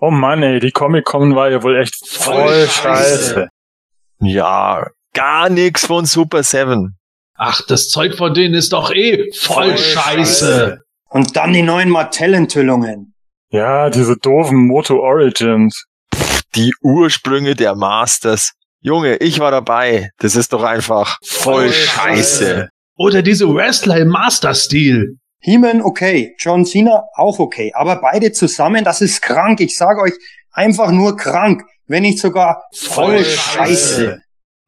Oh Mann, ey, die Comic-Con war ja wohl echt voll, voll scheiße. scheiße. Ja, gar nix von Super 7. Ach, das Zeug von denen ist doch eh voll, voll scheiße. scheiße. Und dann die neuen Mattel-Enthüllungen. Ja, diese doofen Moto Origins. Die Ursprünge der Masters. Junge, ich war dabei. Das ist doch einfach voll, voll scheiße. scheiße. Oder diese Wrestler im Master-Stil. He-Man okay, John Cena auch okay, aber beide zusammen, das ist krank. Ich sage euch, einfach nur krank, wenn nicht sogar voll, voll scheiße.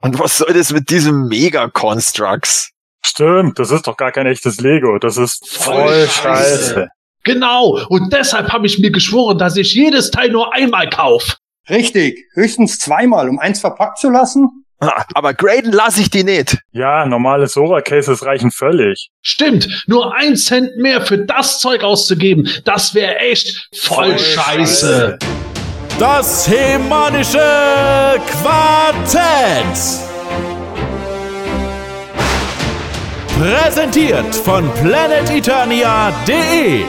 Und was soll das mit diesem Mega-Constructs? Stimmt, das ist doch gar kein echtes Lego, das ist voll, voll scheiße. scheiße. Genau, und deshalb habe ich mir geschworen, dass ich jedes Teil nur einmal kauf. Richtig, höchstens zweimal, um eins verpackt zu lassen. Aber graden lasse ich die nicht. Ja, normale Sora-Cases reichen völlig. Stimmt, nur ein Cent mehr für das Zeug auszugeben, das wäre echt voll, voll scheiße. Das hemanische Quartett. Präsentiert von planeteternia.de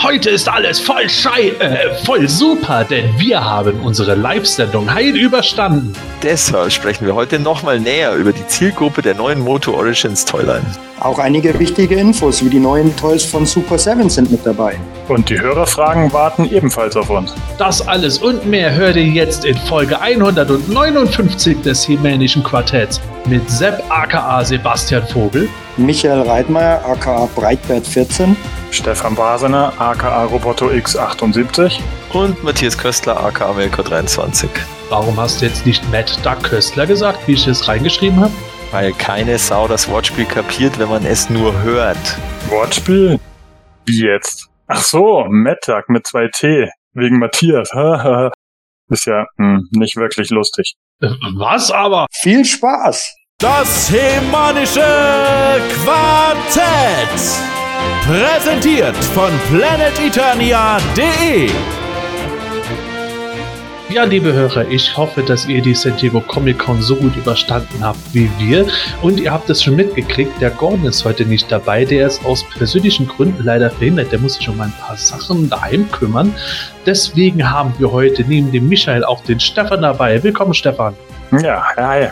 Heute ist alles voll schei, äh, voll super, denn wir haben unsere Live-Sendung heil überstanden. Deshalb sprechen wir heute nochmal näher über die Zielgruppe der neuen Moto Origins Toyline. Auch einige wichtige Infos wie die neuen Toys von Super 7 sind mit dabei. Und die Hörerfragen warten ebenfalls auf uns. Das alles und mehr hört ihr jetzt in Folge 159 des Hemänischen Quartetts mit Sepp aka Sebastian Vogel, Michael Reitmeier aka Breitbert 14, Stefan Basener aka Roboto X78 und Matthias Köstler aka Melko 23. Warum hast du jetzt nicht Matt Duck Köstler gesagt, wie ich es reingeschrieben habe? Weil keine Sau das Wortspiel kapiert, wenn man es nur hört. Wortspiel? Wie jetzt? Ach so, Mettag mit zwei T. Wegen Matthias. Ist ja hm, nicht wirklich lustig. Was aber? Viel Spaß! Das Hemanische Quartett. Präsentiert von planeteternia.de ja, liebe Hörer, ich hoffe, dass ihr die San Diego Comic Con so gut überstanden habt wie wir. Und ihr habt es schon mitgekriegt, der Gordon ist heute nicht dabei. Der ist aus persönlichen Gründen leider verhindert. Der muss sich um ein paar Sachen daheim kümmern. Deswegen haben wir heute neben dem Michael auch den Stefan dabei. Willkommen, Stefan. Ja, hi.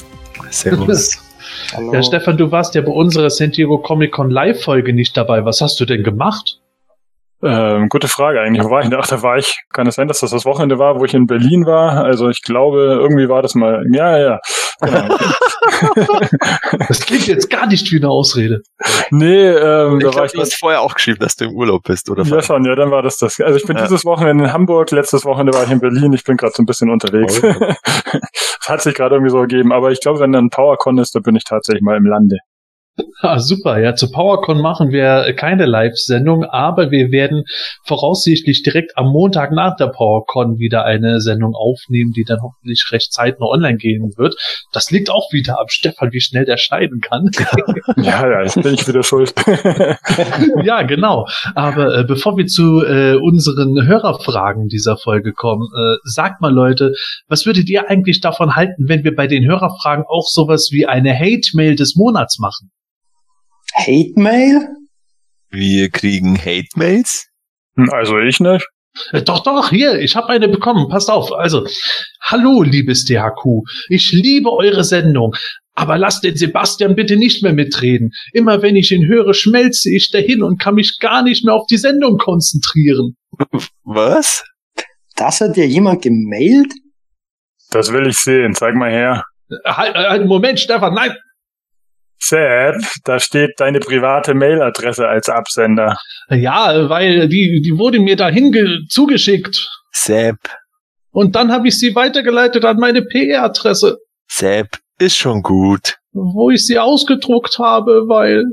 Servus. Hallo. Ja, Stefan, du warst ja bei unserer San Diego Comic Con Live-Folge nicht dabei. Was hast du denn gemacht? Ähm, gute Frage eigentlich. Wo war ich? Ach, da war ich. Kann es sein, dass das das Wochenende war, wo ich in Berlin war? Also ich glaube, irgendwie war das mal. Ja, ja. Genau. das klingt jetzt gar nicht wie eine Ausrede. Nee, ähm, ich da glaub, war ich. Du hast vorher auch geschrieben, dass du im Urlaub bist, oder? Ja, schon. Ja, dann war das das. Also ich bin ja. dieses Wochenende in Hamburg. Letztes Wochenende war ich in Berlin. Ich bin gerade so ein bisschen unterwegs. Oh, das hat sich gerade irgendwie so gegeben. Aber ich glaube, wenn dann PowerCon ist, dann bin ich tatsächlich mal im Lande. Ah, super. Ja, zu PowerCon machen wir keine Live-Sendung, aber wir werden voraussichtlich direkt am Montag nach der PowerCon wieder eine Sendung aufnehmen, die dann hoffentlich recht zeitnah online gehen wird. Das liegt auch wieder am Stefan, wie schnell der scheiden kann. ja, ja, jetzt bin ich wieder schuld. ja, genau. Aber äh, bevor wir zu äh, unseren Hörerfragen dieser Folge kommen, äh, sagt mal Leute, was würdet ihr eigentlich davon halten, wenn wir bei den Hörerfragen auch sowas wie eine Hate-Mail des Monats machen? Hate-Mail? Wir kriegen Hate-Mails? Hm, also ich nicht. Äh, doch, doch, hier, ich habe eine bekommen. Passt auf. Also, hallo, liebes DHQ. Ich liebe eure Sendung. Aber lasst den Sebastian bitte nicht mehr mitreden. Immer wenn ich ihn höre, schmelze ich dahin und kann mich gar nicht mehr auf die Sendung konzentrieren. Was? Das hat dir jemand gemailt? Das will ich sehen. Zeig mal her. Halt, halt, Moment, Stefan, nein, Sad, da steht deine private Mailadresse als Absender. Ja, weil die, die wurde mir dahin zugeschickt. Sepp. Und dann habe ich sie weitergeleitet an meine PR-Adresse. Sepp, ist schon gut. Wo ich sie ausgedruckt habe, weil.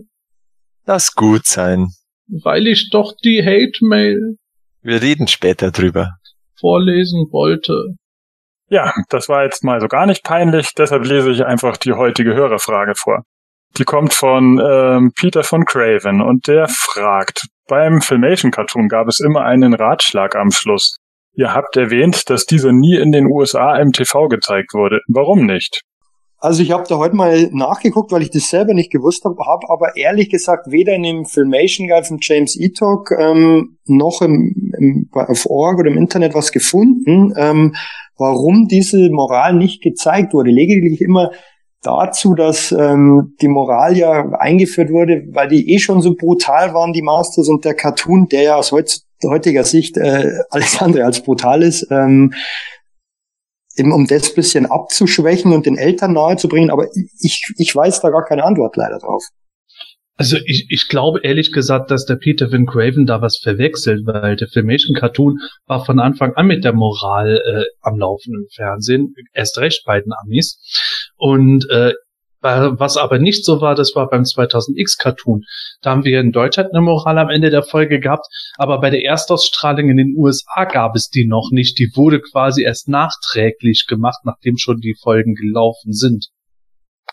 Lass gut sein. Weil ich doch die Hate-Mail. Wir reden später drüber. Vorlesen wollte. Ja, das war jetzt mal so gar nicht peinlich, deshalb lese ich einfach die heutige Hörerfrage vor. Die kommt von ähm, Peter von Craven und der fragt, beim Filmation Cartoon gab es immer einen Ratschlag am Schluss. Ihr habt erwähnt, dass dieser nie in den USA im TV gezeigt wurde. Warum nicht? Also ich habe da heute mal nachgeguckt, weil ich das selber nicht gewusst habe, habe aber ehrlich gesagt weder in dem Filmation Guide von James Etok ähm, noch im, im, auf Org oder im Internet was gefunden, ähm, warum diese Moral nicht gezeigt wurde. Lediglich immer dazu, dass ähm, die Moral ja eingeführt wurde, weil die eh schon so brutal waren, die Masters und der Cartoon, der ja aus heutiger Sicht äh, alles andere als brutal ist. Ähm, eben um das bisschen abzuschwächen und den Eltern nahezubringen, aber ich, ich weiß da gar keine Antwort leider drauf. Also ich, ich glaube ehrlich gesagt, dass der Peter Van Craven da was verwechselt, weil der Filmation Cartoon war von Anfang an mit der Moral äh, am laufenden Fernsehen, erst recht bei den Amis. Und äh, was aber nicht so war, das war beim 2000X Cartoon. Da haben wir in Deutschland eine Moral am Ende der Folge gehabt, aber bei der Erstausstrahlung in den USA gab es die noch nicht. Die wurde quasi erst nachträglich gemacht, nachdem schon die Folgen gelaufen sind.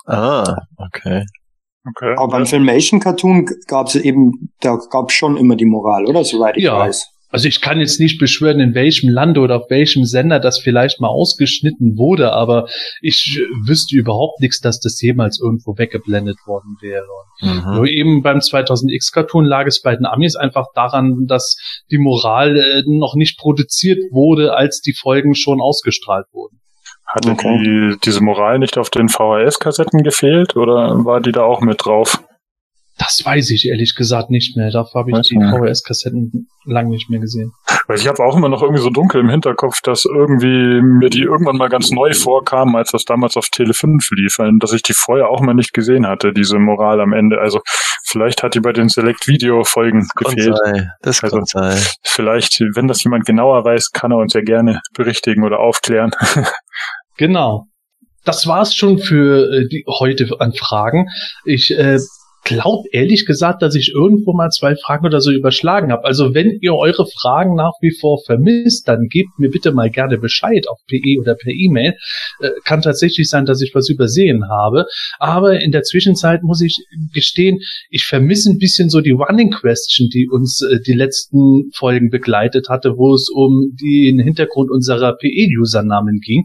Ah, okay. Okay. Aber beim Filmation Cartoon gab es eben, da gab es schon immer die Moral, oder? Soweit ich ja. weiß. Also ich kann jetzt nicht beschwören, in welchem Land oder auf welchem Sender das vielleicht mal ausgeschnitten wurde, aber ich wüsste überhaupt nichts, dass das jemals irgendwo weggeblendet worden wäre. Mhm. Nur eben beim 2000X Cartoon lag es bei den Amis einfach daran, dass die Moral äh, noch nicht produziert wurde, als die Folgen schon ausgestrahlt wurden. Hatte okay. die, diese Moral nicht auf den VHS-Kassetten gefehlt oder war die da auch mit drauf? Das weiß ich ehrlich gesagt nicht mehr. Dafür habe ich die VHS-Kassetten lang nicht mehr gesehen. Weil ich habe auch immer noch irgendwie so dunkel im Hinterkopf, dass irgendwie mir die irgendwann mal ganz neu vorkamen, als das damals auf Tele 5 lief, dass ich die vorher auch mal nicht gesehen hatte, diese Moral am Ende. Also vielleicht hat die bei den Select-Video-Folgen gefehlt. Sein. Das kann also, sein. Vielleicht, wenn das jemand genauer weiß, kann er uns ja gerne berichtigen oder aufklären. genau. Das war's schon für äh, die heute an Fragen. Ich äh, glaube ehrlich gesagt, dass ich irgendwo mal zwei Fragen oder so überschlagen habe. Also wenn ihr eure Fragen nach wie vor vermisst, dann gebt mir bitte mal gerne Bescheid auf PE oder per E-Mail. Äh, kann tatsächlich sein, dass ich was übersehen habe. Aber in der Zwischenzeit muss ich gestehen, ich vermisse ein bisschen so die Running Question, die uns äh, die letzten Folgen begleitet hatte, wo es um den Hintergrund unserer PE-Usernamen ging.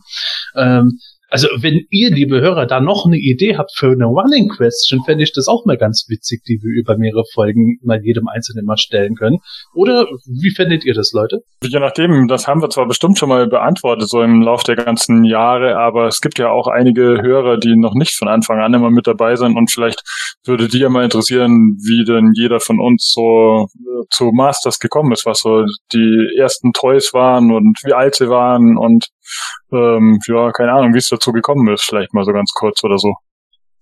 Ähm, also wenn ihr, liebe Hörer, da noch eine Idee habt für eine Running Question, fände ich das auch mal ganz witzig, die wir über mehrere Folgen mal jedem Einzelnen mal stellen können. Oder wie fändet ihr das, Leute? Je nachdem, das haben wir zwar bestimmt schon mal beantwortet, so im Lauf der ganzen Jahre, aber es gibt ja auch einige Hörer, die noch nicht von Anfang an immer mit dabei sind und vielleicht würde die ja mal interessieren, wie denn jeder von uns so äh, zu Masters gekommen ist, was so die ersten Toys waren und wie alt sie waren und ähm, ja, keine Ahnung, wie es dazu gekommen ist, vielleicht mal so ganz kurz oder so.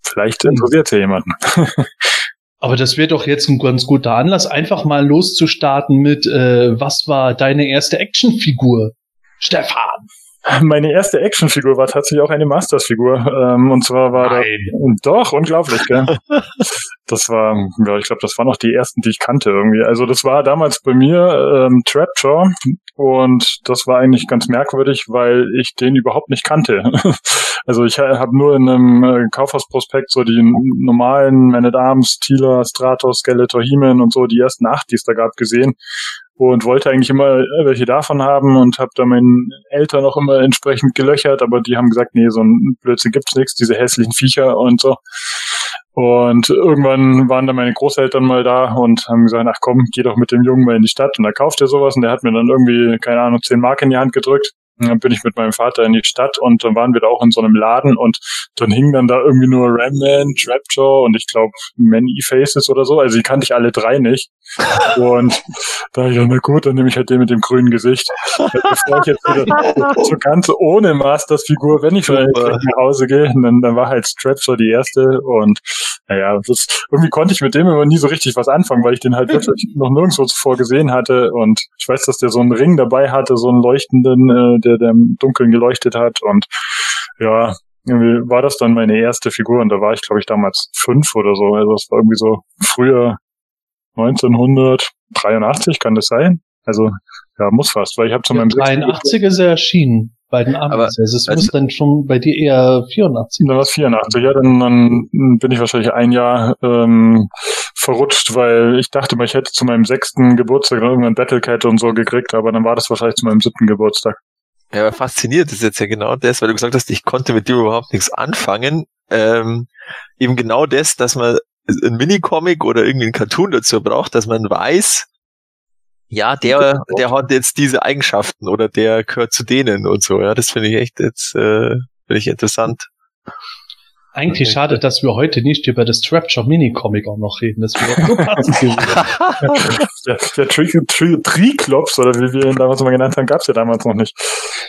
Vielleicht interessiert ja jemanden. Aber das wird doch jetzt ein ganz guter Anlass, einfach mal loszustarten mit, äh, was war deine erste Actionfigur, Stefan? Meine erste Actionfigur war tatsächlich auch eine Masters-Figur. Ähm, und zwar war Nein. da. Doch, unglaublich, gell? das war, ja, ich glaube, das waren noch die ersten, die ich kannte irgendwie. Also das war damals bei mir ähm, Trapjaw und das war eigentlich ganz merkwürdig, weil ich den überhaupt nicht kannte. also ich habe nur in einem äh, Kaufhausprospekt so die normalen Man at Arms, Tila, Stratos, Skeletor, He-Man und so die ersten acht, die es da gab, gesehen und wollte eigentlich immer welche davon haben und habe da meinen Eltern auch immer entsprechend gelöchert, aber die haben gesagt, nee, so ein Blödsinn gibt's nichts, diese hässlichen Viecher und so. Und irgendwann waren dann meine Großeltern mal da und haben gesagt, ach komm, geh doch mit dem Jungen mal in die Stadt und da kauft er sowas und der hat mir dann irgendwie, keine Ahnung, zehn Mark in die Hand gedrückt dann bin ich mit meinem Vater in die Stadt und dann waren wir da auch in so einem Laden und dann hing dann da irgendwie nur Ramman, Trapjaw und ich glaube Many Faces oder so. Also die kannte ich alle drei nicht. Und da ich dann, na gut, dann nehme ich halt den mit dem grünen Gesicht. Bevor ich jetzt wieder so ganz ohne Masters-Figur, wenn ich schon nach Hause gehe, dann, dann war halt Trapjaw die erste und naja, das, irgendwie konnte ich mit dem immer nie so richtig was anfangen, weil ich den halt wirklich noch nirgendwo zuvor gesehen hatte und ich weiß, dass der so einen Ring dabei hatte, so einen leuchtenden, äh, der, der im Dunkeln geleuchtet hat und ja, irgendwie war das dann meine erste Figur und da war ich, glaube ich, damals fünf oder so. Also es war irgendwie so früher 1983, kann das sein? Also ja, muss fast, weil ich habe zu meinem 83 ist er erschienen bei den Amis. Aber, also es muss dann schon bei dir eher 84. Dann war es 84, ja, dann, dann bin ich wahrscheinlich ein Jahr ähm, verrutscht, weil ich dachte mal, ich hätte zu meinem sechsten Geburtstag irgendwann Battlecat und so gekriegt, aber dann war das wahrscheinlich zu meinem siebten Geburtstag. Ja, aber fasziniert ist jetzt ja genau das, weil du gesagt hast, ich konnte mit dir überhaupt nichts anfangen. ähm, eben genau das, dass man ein Minicomic oder irgendwie ein Cartoon dazu braucht, dass man weiß, ja, der, der hat jetzt diese Eigenschaften oder der gehört zu denen und so. Ja, das finde ich echt jetzt äh, finde ich interessant. Eigentlich schade, dass wir heute nicht über das Trapjaw Mini-Comic auch noch reden. Das wäre so passend gewesen. Der, der Tri Tri Triklops, oder wie wir ihn damals mal genannt haben, gab's ja damals noch nicht.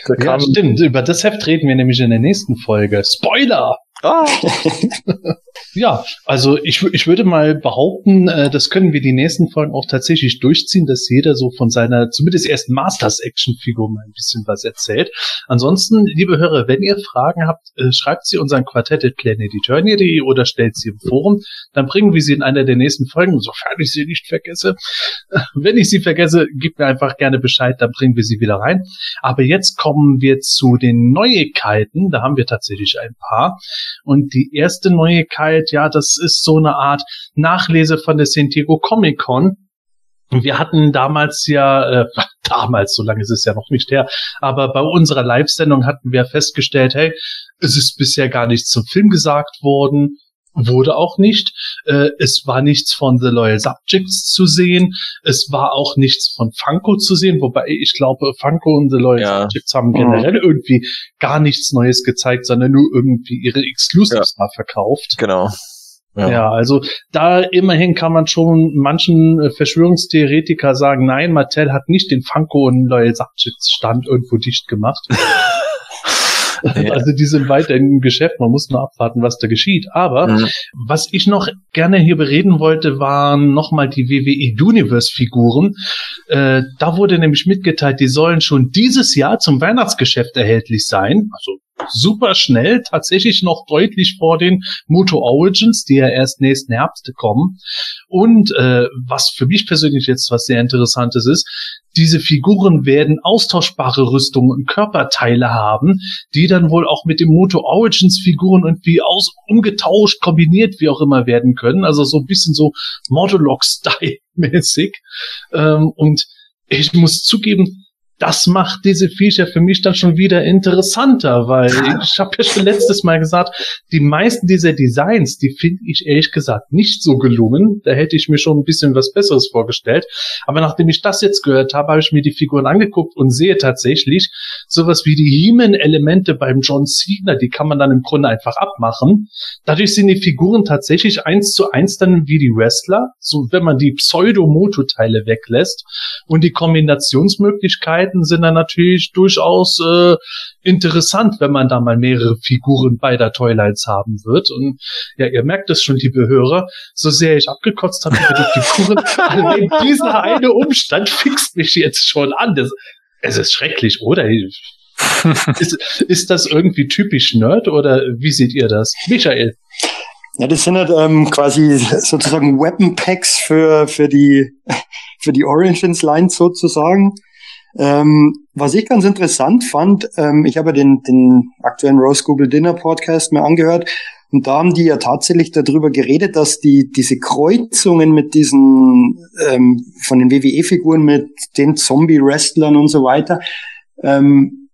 Der Ja, kam, stimmt. Über das Heft reden wir nämlich in der nächsten Folge. Spoiler! Ah, Ja, also ich, ich würde mal behaupten, äh, das können wir die nächsten Folgen auch tatsächlich durchziehen, dass jeder so von seiner zumindest ersten Masters-Action-Figur mal ein bisschen was erzählt. Ansonsten, liebe Hörer, wenn ihr Fragen habt, äh, schreibt sie unseren Quartett at planeteternia.de oder stellt sie im Forum. Dann bringen wir sie in einer der nächsten Folgen, sofern ich sie nicht vergesse. Wenn ich sie vergesse, gebt mir einfach gerne Bescheid, dann bringen wir sie wieder rein. Aber jetzt kommen wir zu den Neuigkeiten. Da haben wir tatsächlich ein paar. Und die erste Neuigkeit, ja, das ist so eine Art Nachlese von der San Diego Comic Con. Wir hatten damals ja, äh, damals, so lange ist es ja noch nicht her, aber bei unserer Live-Sendung hatten wir festgestellt, hey, es ist bisher gar nichts zum Film gesagt worden, wurde auch nicht. Äh, es war nichts von The Loyal Subjects zu sehen. Es war auch nichts von Funko zu sehen, wobei ich glaube, Funko und The Loyal Ja. Subjects haben generell irgendwie gar nichts Neues gezeigt, sondern nur irgendwie ihre Exclusives mal verkauft. genau. Ja. also da immerhin kann man schon manchen äh, Verschwörungstheoretiker sagen, nein, Mattel hat nicht den Funko und Loyal Subjects Stand irgendwo dicht gemacht. Ja. Also die sind weiterhin im Geschäft, man muss nur abwarten, was da geschieht. Aber Mhm. was ich noch gerne hier bereden wollte, waren nochmal die WWE Universe Figuren. Äh, da wurde nämlich mitgeteilt, die sollen schon dieses Jahr zum Weihnachtsgeschäft erhältlich sein. Also super schnell, tatsächlich noch deutlich vor den Moto Origins, die ja erst nächsten Herbst kommen. Und äh, was für mich persönlich jetzt was sehr Interessantes ist, diese Figuren werden austauschbare Rüstungen und Körperteile haben, die dann wohl auch mit dem Moto Origins Figuren irgendwie aus umgetauscht, kombiniert, wie auch immer werden können. Also so ein bisschen so Modulok-Style mäßig. Ähm, und ich muss zugeben, das macht diese Viecher für mich dann schon wieder interessanter, weil ich habe ja schon letztes Mal gesagt, die meisten dieser Designs, die finde ich ehrlich gesagt nicht so gelungen. Da hätte ich mir schon ein bisschen was Besseres vorgestellt. Aber nachdem ich das jetzt gehört habe, habe ich mir die Figuren angeguckt und sehe tatsächlich sowas wie die He-Man-Elemente beim John Cena, die kann man dann im Grunde einfach abmachen. Dadurch sind die Figuren tatsächlich eins zu eins dann wie die Wrestler, so wenn man die Pseudo-Moto-Teile weglässt. Und die Kombinationsmöglichkeiten sind dann natürlich durchaus äh, interessant, wenn man da mal mehrere Figuren beider Toylines haben wird. Und ja, ihr merkt es schon, liebe Hörer, so sehr ich abgekotzt habe über die Figuren, allein dieser eine Umstand fixt mich jetzt schon an. Das, es ist schrecklich, oder? ist, ist das irgendwie typisch Nerd oder wie seht ihr das? Michael. Ja, das sind halt ähm, quasi sozusagen Weapon Packs für, für die, für die Origins Line sozusagen. Ähm, was ich ganz interessant fand, ähm, ich habe den, den aktuellen Rose Google Dinner Podcast mir angehört und da haben die ja tatsächlich darüber geredet, dass die diese Kreuzungen mit diesen ähm, von den WWE-Figuren mit den Zombie-Wrestlern und so weiter ähm,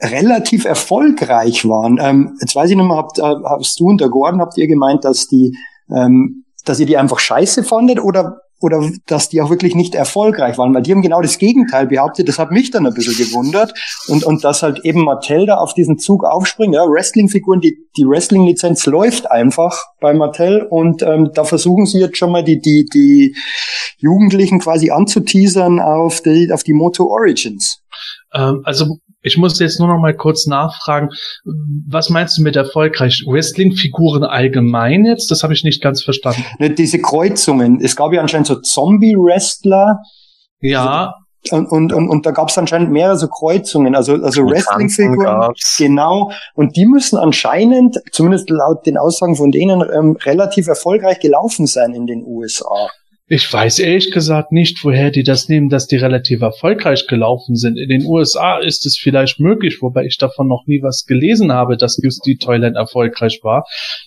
relativ erfolgreich waren. Ähm, jetzt weiß ich nicht mehr, habt, äh, hast du und der Gordon, habt ihr gemeint, dass die, ähm, dass ihr die einfach scheiße fandet oder oder dass die auch wirklich nicht erfolgreich waren, weil die haben genau das Gegenteil behauptet. Das hat mich dann ein bisschen gewundert und und dass halt eben Mattel da auf diesen Zug aufspringt. Ja, Wrestling-Figuren, die die Wrestling-Lizenz läuft einfach bei Mattel und ähm, da versuchen sie jetzt schon mal die die die Jugendlichen quasi anzuteasern auf die auf die Moto Origins. Ähm, also ich muss jetzt nur noch mal kurz nachfragen, was meinst du mit erfolgreich? Wrestling-Figuren allgemein jetzt? Das habe ich nicht ganz verstanden. Ne, diese Kreuzungen. Es gab ja anscheinend so Zombie-Wrestler Ja, und, und, und, und da gab es anscheinend mehrere so Kreuzungen, also, also Wrestling-Figuren. Genau. Und die müssen anscheinend, zumindest laut den Aussagen von denen, ähm, relativ erfolgreich gelaufen sein in den USA. Ich weiß ehrlich gesagt nicht, woher die das nehmen, dass die relativ erfolgreich gelaufen sind. In den USA ist es vielleicht möglich, wobei ich davon noch nie was gelesen habe, dass just die Toyland erfolgreich war,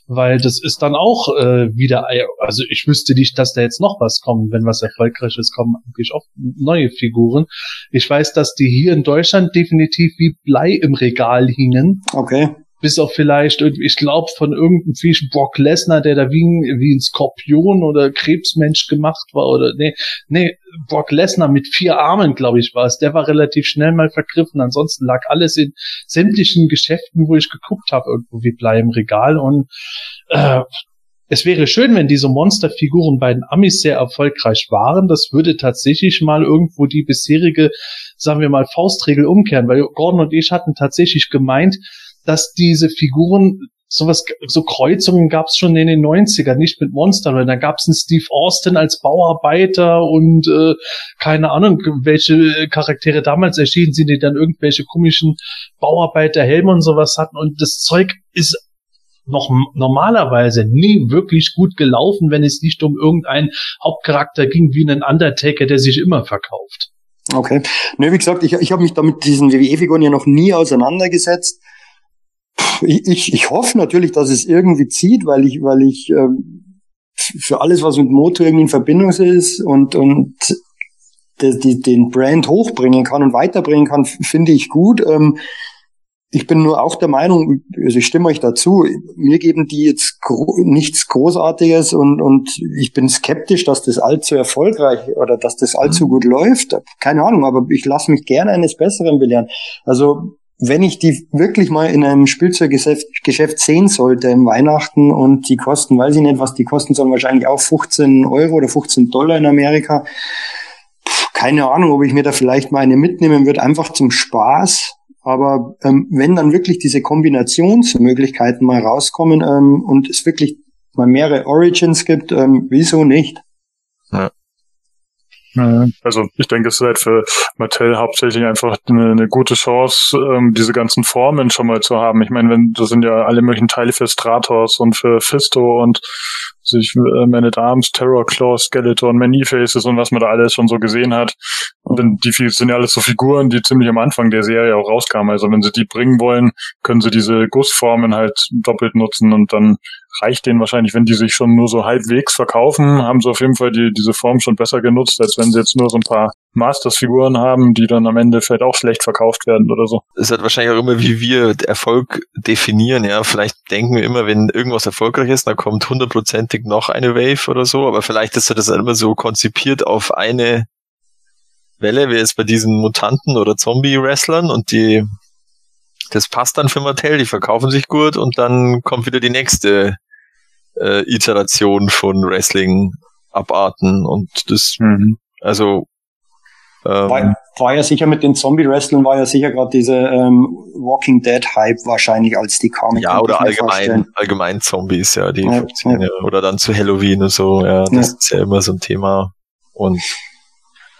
weil das ist dann auch äh, wieder, also ich wüsste nicht, dass da jetzt noch was kommt. Wenn was Erfolgreiches kommen, eigentlich auch neue Figuren. Ich weiß, dass die hier in Deutschland definitiv wie Blei im Regal hingen. Okay. Bis auf vielleicht, ich glaube, von irgendeinem Viech Brock Lesnar, der da wie ein, wie ein Skorpion oder Krebsmensch gemacht war, oder nee, nee, Brock Lesnar mit vier Armen, glaube ich, war es, der war relativ schnell mal vergriffen. Ansonsten lag alles in sämtlichen Geschäften, wo ich geguckt habe, irgendwo wie Blei im Regal und äh, es wäre schön, wenn diese Monsterfiguren bei den Amis sehr erfolgreich waren. Das würde tatsächlich mal irgendwo die bisherige, sagen wir mal, Faustregel umkehren, weil Gordon und ich hatten tatsächlich gemeint, dass diese Figuren sowas, so Kreuzungen gab es schon in den 90ern, nicht mit Monster, weil da gab es einen Steve Austin als Bauarbeiter und äh, keine Ahnung, welche Charaktere damals erschienen sind, die dann irgendwelche komischen Bauarbeiterhelme und sowas hatten. Und das Zeug ist noch normalerweise nie wirklich gut gelaufen, wenn es nicht um irgendeinen Hauptcharakter ging wie einen Undertaker, der sich immer verkauft. Okay. Ne, wie gesagt, ich, ich habe mich damit diesen WWE-Figuren ja noch nie auseinandergesetzt ich, ich, hoffe natürlich, dass es irgendwie zieht, weil ich, weil ich ähm, für alles, was mit Motor irgendwie in Verbindung ist und, und die, die, den Brand hochbringen kann und weiterbringen kann, finde ich gut. Ähm, ich bin nur auch der Meinung, also ich stimme euch dazu, mir geben die jetzt gro nichts Großartiges und, und ich bin skeptisch, dass das allzu erfolgreich oder dass das allzu mhm. gut läuft. Keine Ahnung, aber ich lasse mich gerne eines Besseren belehren. Also wenn ich die wirklich mal in einem Spielzeuggeschäft Geschäft sehen sollte im Weihnachten und die kosten, weiß ich nicht, was die kosten sollen, wahrscheinlich auch 15 Euro oder 15 Dollar in Amerika. keine Ahnung, ob ich mir da vielleicht mal eine mitnehmen würde, einfach zum Spaß. Aber ähm, wenn dann wirklich diese Kombinationsmöglichkeiten mal rauskommen ähm, und es wirklich mal mehrere Origins gibt, ähm, wieso nicht? Ja. Also ich denke, es ist halt für Mattel hauptsächlich einfach eine, eine gute Chance, ähm, diese ganzen Formen schon mal zu haben. Ich meine, wenn das sind ja alle möglichen Teile für Stratos und für Fisto und sich äh, Man at Arms, Terror Claw, Skeleton, Many Faces und was man da alles schon so gesehen hat. Und dann, die sind ja alles so Figuren, die ziemlich am Anfang der Serie auch rauskamen. Also wenn sie die bringen wollen, können sie diese Gussformen halt doppelt nutzen und dann reicht denen wahrscheinlich, wenn die sich schon nur so halbwegs verkaufen, haben sie auf jeden Fall die, diese Form schon besser genutzt, als wenn sie jetzt nur so ein paar Masters-Figuren haben, die dann am Ende vielleicht auch schlecht verkauft werden oder so. Es hat wahrscheinlich auch immer, wie wir Erfolg definieren, ja. Vielleicht denken wir immer, wenn irgendwas erfolgreich ist, dann kommt hundertprozentig noch eine Wave oder so, aber vielleicht ist das immer so konzipiert auf eine Welle, wie jetzt bei diesen Mutanten oder Zombie-Wrestlern und die das passt dann für Mattel, die verkaufen sich gut und dann kommt wieder die nächste äh, Iteration von Wrestling-Abarten und das, mhm. also ähm, war, war, ja sicher mit den Zombie-Wrestlern, war ja sicher gerade diese ähm, Walking Dead-Hype wahrscheinlich, als die kamen. Ja, oder allgemein, allgemein Zombies, ja, die ja, ja. Oder dann zu Halloween und so, ja, das ja. ist ja immer so ein Thema. Und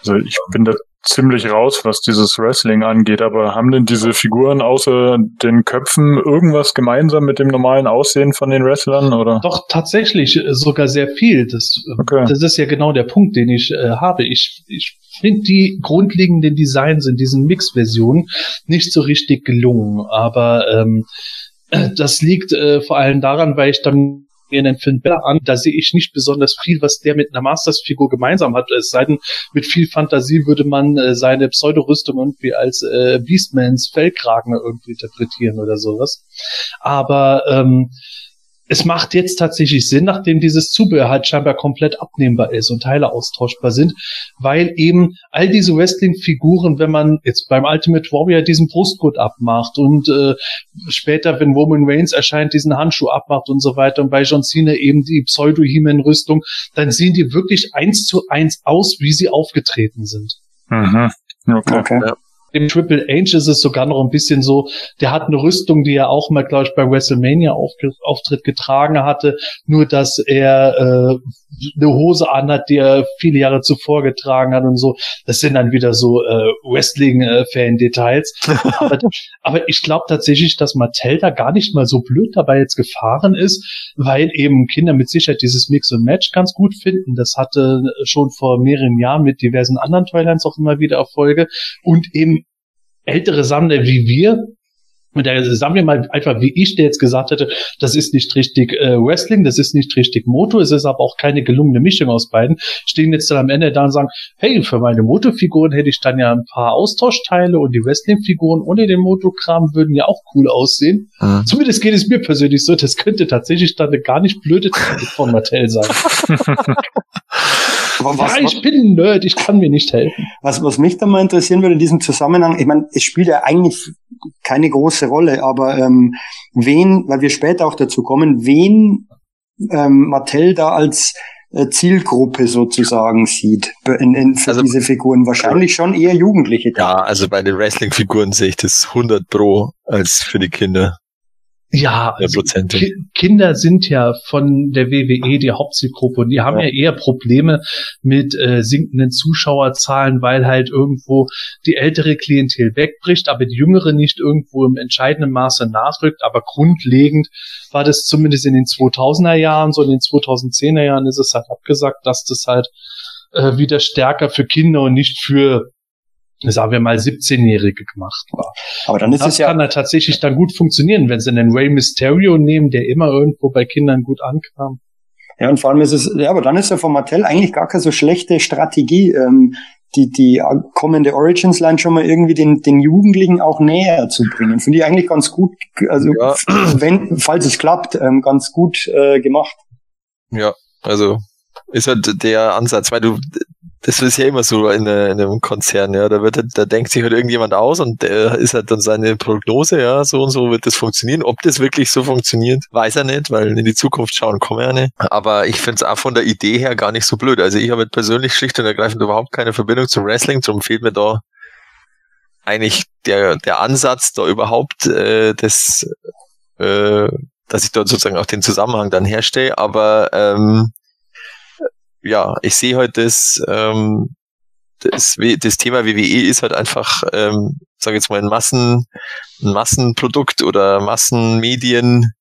also ich bin da ziemlich raus, was dieses Wrestling angeht, aber haben denn diese Figuren außer den Köpfen irgendwas gemeinsam mit dem normalen Aussehen von den Wrestlern oder? Doch tatsächlich äh, sogar sehr viel. Das, äh, okay. das ist ja genau der Punkt, den ich äh, habe. Ich, ich finde die grundlegenden Designs in diesen Mix-Versionen nicht so richtig gelungen, aber ähm, das liegt äh, vor allem daran, weil ich dann mir den Finn Bella an, da sehe ich nicht besonders viel, was der mit einer Masters-Figur gemeinsam hat. Es sei denn, mit viel Fantasie würde man äh, seine Pseudorüstung irgendwie als äh, Beastmans Fellkragen irgendwie interpretieren oder sowas. Aber ähm, es macht jetzt tatsächlich Sinn, nachdem dieses Zubehör halt scheinbar komplett abnehmbar ist und Teile austauschbar sind, weil eben all diese Wrestling-Figuren, wenn man jetzt beim Ultimate Warrior diesen Brustgurt abmacht und äh, später, wenn Roman Reigns erscheint, diesen Handschuh abmacht und so weiter und bei John Cena eben die Pseudo-He-Man-Rüstung, dann sehen die wirklich eins zu eins aus, wie sie aufgetreten sind. Mhm. Okay. okay. Ja. Im Triple H ist es sogar noch ein bisschen so, der hat eine Rüstung, die er auch mal, glaube ich, bei WrestleMania Auftritt getragen hatte, nur dass er äh, eine Hose anhat, die er viele Jahre zuvor getragen hat und so. Das sind dann wieder so äh, Wrestling-Fan-Details. aber, aber ich glaube tatsächlich, dass Mattel da gar nicht mal so blöd dabei jetzt gefahren ist, weil eben Kinder mit Sicherheit dieses Mix und Match ganz gut finden. Das hatte schon vor mehreren Jahren mit diversen anderen Toylines auch immer wieder Erfolge und eben ältere Sammler wie wir Und der, sagen wir mal einfach, wie ich dir jetzt gesagt hätte, das ist nicht richtig äh, Wrestling, das ist nicht richtig Moto, es ist aber auch keine gelungene Mischung aus beiden, stehen jetzt dann am Ende da und sagen, hey, für meine Motofiguren hätte ich dann ja ein paar Austauschteile und die Wrestling-Figuren ohne den Motokram würden ja auch cool aussehen. Mhm. Zumindest geht es mir persönlich so, das könnte tatsächlich dann eine gar nicht blöde Taktik von Mattel sein. Aber was, ja, ich bin ein Nerd, ich kann mir nicht helfen. Was, was mich dann mal interessieren würde in diesem Zusammenhang, ich meine, es spielt ja eigentlich keine große Rolle, aber ähm, wen, weil wir später auch dazu kommen, wen ähm, Mattel da als äh, Zielgruppe sozusagen sieht in, in, für also, diese Figuren. Wahrscheinlich schon eher Jugendliche. Ja, also bei den Wrestling-Figuren sehe ich das 100 pro als für die Kinder. Ja, also Ki Kinder sind ja von der WWE die Hauptzielgruppe und die haben ja, ja eher Probleme mit äh, sinkenden Zuschauerzahlen, weil halt irgendwo die ältere Klientel wegbricht, aber die jüngere nicht irgendwo im entscheidenden Maße nachrückt. Aber grundlegend war das zumindest in den 2000er Jahren, so in den 2010er Jahren ist es halt abgesagt, dass das halt äh, wieder stärker für Kinder und nicht für sagen wir mal 17-Jährige gemacht war. Aber dann ist das es ja kann ja tatsächlich dann gut funktionieren, wenn sie einen Ray Mysterio nehmen, der immer irgendwo bei Kindern gut ankam. Ja, und vor allem ist es, ja, aber dann ist ja von Mattel eigentlich gar keine so schlechte Strategie, ähm, die, die kommende Origins-Line schon mal irgendwie den, den Jugendlichen auch näher zu bringen. Finde ich eigentlich ganz gut, also ja. wenn, falls es klappt, ähm, ganz gut äh, gemacht. Ja, also ist halt der Ansatz, weil du das ist ja immer so in, in, einem Konzern, ja. Da wird, da denkt sich halt irgendjemand aus und der ist halt dann seine Prognose, ja, so und so wird das funktionieren. Ob das wirklich so funktioniert, weiß er nicht, weil in die Zukunft schauen kommen ja nicht. Aber ich finde es auch von der Idee her gar nicht so blöd. Also ich habe persönlich schlicht und ergreifend überhaupt keine Verbindung zum Wrestling, darum fehlt mir da eigentlich der, der Ansatz, da überhaupt äh, das, äh, dass ich dort sozusagen auch den Zusammenhang dann herstelle. Aber ähm, ja, ich sehe halt das, ähm, das, das Thema WWE ist halt einfach, ähm, sage jetzt mal, ein Massen, ein Massenprodukt oder Massenmedien